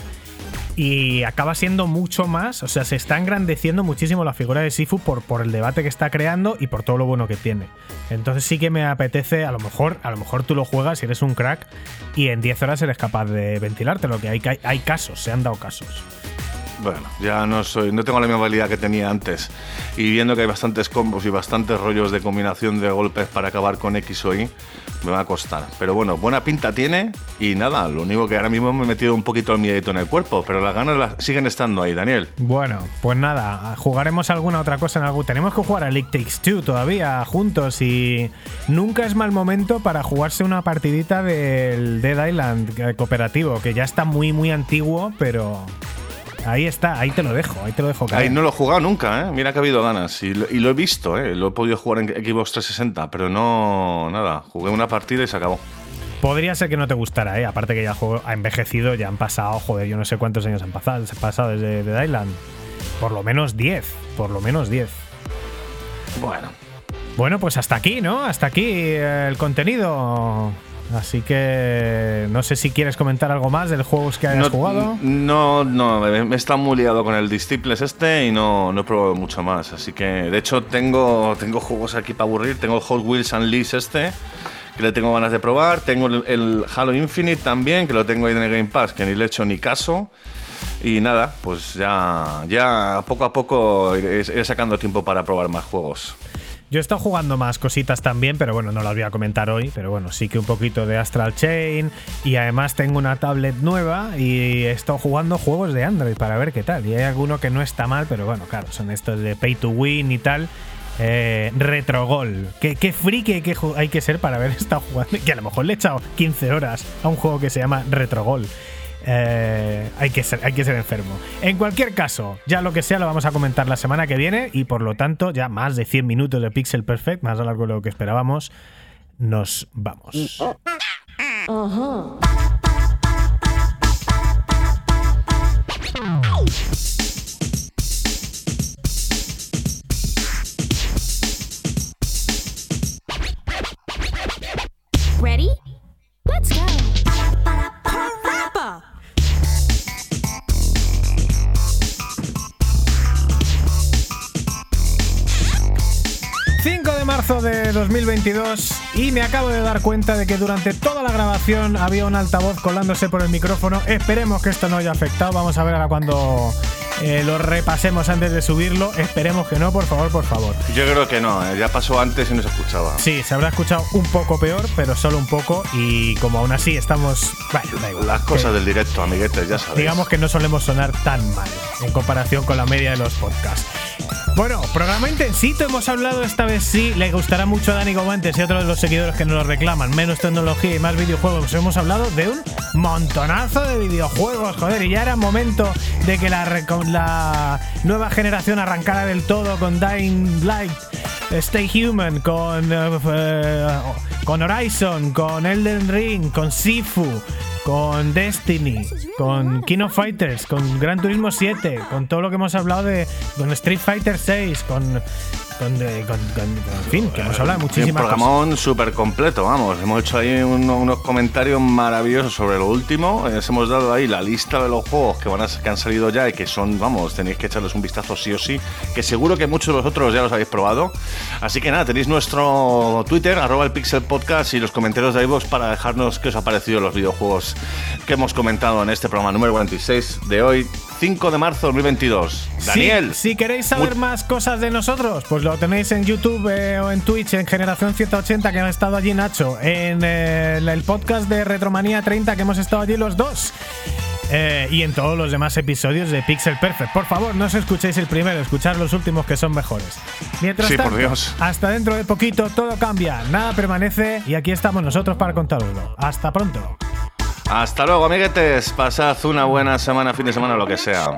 y acaba siendo mucho más, o sea, se está engrandeciendo muchísimo la figura de Sifu por, por el debate que está creando y por todo lo bueno que tiene. Entonces sí que me apetece, a lo mejor, a lo mejor tú lo juegas y eres un crack y en 10 horas eres capaz de ventilártelo, que hay, hay, hay casos, se han dado casos. Bueno, ya no soy, no tengo la misma habilidad que tenía antes. Y viendo que hay bastantes combos y bastantes rollos de combinación de golpes para acabar con X o me va a costar. Pero bueno, buena pinta tiene y nada, lo único que ahora mismo me he metido un poquito el miedito en el cuerpo, pero las ganas las- siguen estando ahí, Daniel. Bueno, pues nada, jugaremos alguna otra cosa en algún. Tenemos que jugar a League Takes Two todavía juntos y nunca es mal momento para jugarse una partidita del Dead Island eh, cooperativo, que ya está muy, muy antiguo, pero ahí está, ahí te lo dejo, ahí te lo dejo. caer. Ahí no lo he jugado nunca, ¿eh? Mira que ha habido ganas. Y lo, y lo he visto, ¿eh? Lo he podido jugar en Xbox 360, pero no. Nada. Jugué una partida y se acabó. Podría ser que no te gustara, ¿eh? Aparte que ya el juego ha envejecido, ya han pasado, joder, yo no sé cuántos años han pasado, han pasado desde Dead Island. Por lo menos 10, por lo menos 10. Bueno. Bueno, pues hasta aquí, ¿no? Hasta aquí eh, el contenido. Así que no sé si quieres comentar algo más del juegos que hayas No, jugado. no, no, me me está muy liado con el Disciples este y no, no he probado mucho más. Así que, de hecho, tengo, tengo juegos aquí para aburrir. Tengo el Hot Wheels Unleashed este, que le tengo ganas de probar. Tengo el, el Halo Infinite también, que lo tengo ahí en el Game Pass, que ni le he hecho ni caso. Y nada, pues ya, ya poco a poco iré, iré sacando tiempo para probar más juegos. Yo he estado jugando más cositas también, pero bueno, no las voy a comentar hoy. Pero bueno, sí que un poquito de Astral Chain. Y además tengo una tablet nueva y he estado jugando juegos de Android para ver qué tal. Y hay alguno que no está mal, pero bueno, claro, son estos de Pay to Win y tal. Eh, Retrogol. ¿Qué, qué hay que, hay que ser para haber estado jugando? Que a lo mejor le he echado 15 horas a un juego que se llama Retrogol. Eh, hay, que ser, hay que ser enfermo. En cualquier caso, ya lo que sea lo vamos a comentar la semana que viene y por lo tanto ya más de 100 minutos de Pixel Perfect, más largo de lo que esperábamos, nos vamos. Ready? Let's go. Marzo de 2022 y me acabo de dar cuenta de que durante toda la grabación había un altavoz colándose por el micrófono. Esperemos que esto no haya afectado. Vamos a ver ahora cuando eh, lo repasemos antes de subirlo. Esperemos que no, por favor, por favor. Yo creo que no, ¿eh? ya pasó antes y no se escuchaba. Sí, se habrá escuchado un poco peor, pero solo un poco. Y como aún así estamos. Bueno, da igual. Las cosas Que- del directo, amiguetes, ya sabéis. Digamos que no solemos sonar tan mal en comparación con la media de los podcasts. Bueno, programa intensito hemos hablado esta vez sí. Le gustará mucho a Dani Gomantes y a otros de los seguidores que nos lo reclaman. Menos tecnología y más videojuegos. Hemos hablado de un montonazo de videojuegos, joder. Y ya era momento de que la, la nueva generación arrancara del todo con Dying Light. Stay Human, con, eh, con Horizon, con Elden Ring, con Sifu, con Destiny, con King of Fighters, con Gran Turismo 7, con todo lo que hemos hablado de con Street Fighter 6, con, con, eh, con- con- en fin, que hemos hablado de Un muchísimas cosas. programón súper completo, vamos. Hemos hecho ahí uno- unos comentarios maravillosos sobre lo último. Les hemos dado ahí la lista de los juegos que, van a, que han salido ya y que son, vamos, tenéis que echarles un vistazo sí o sí. Que seguro que muchos de vosotros ya los habéis probado. Así que nada, tenéis nuestro Twitter, arroba el Pixel Podcast y los comentarios de iVoox para dejarnos qué os ha parecido los videojuegos que hemos comentado en este programa número 46 de hoy, 5 de marzo de 2022. Daniel. Si, si queréis saber más cosas de nosotros, pues lo tenéis en YouTube eh, o en Twitch, en Generación 180, que ha estado allí Nacho, en eh, el podcast de Retromanía 30, que hemos estado allí los dos. eh, y en todos los demás episodios de Pixel Perfect. Por favor, no os escuchéis el primero, escuchad los últimos que son mejores. Mientras Sí, por tanto, Dios. hasta dentro de poquito todo cambia, nada permanece y aquí estamos nosotros para contaroslo. Hasta pronto. Hasta luego, amiguetes. Pasad una buena semana, fin de semana, lo que sea.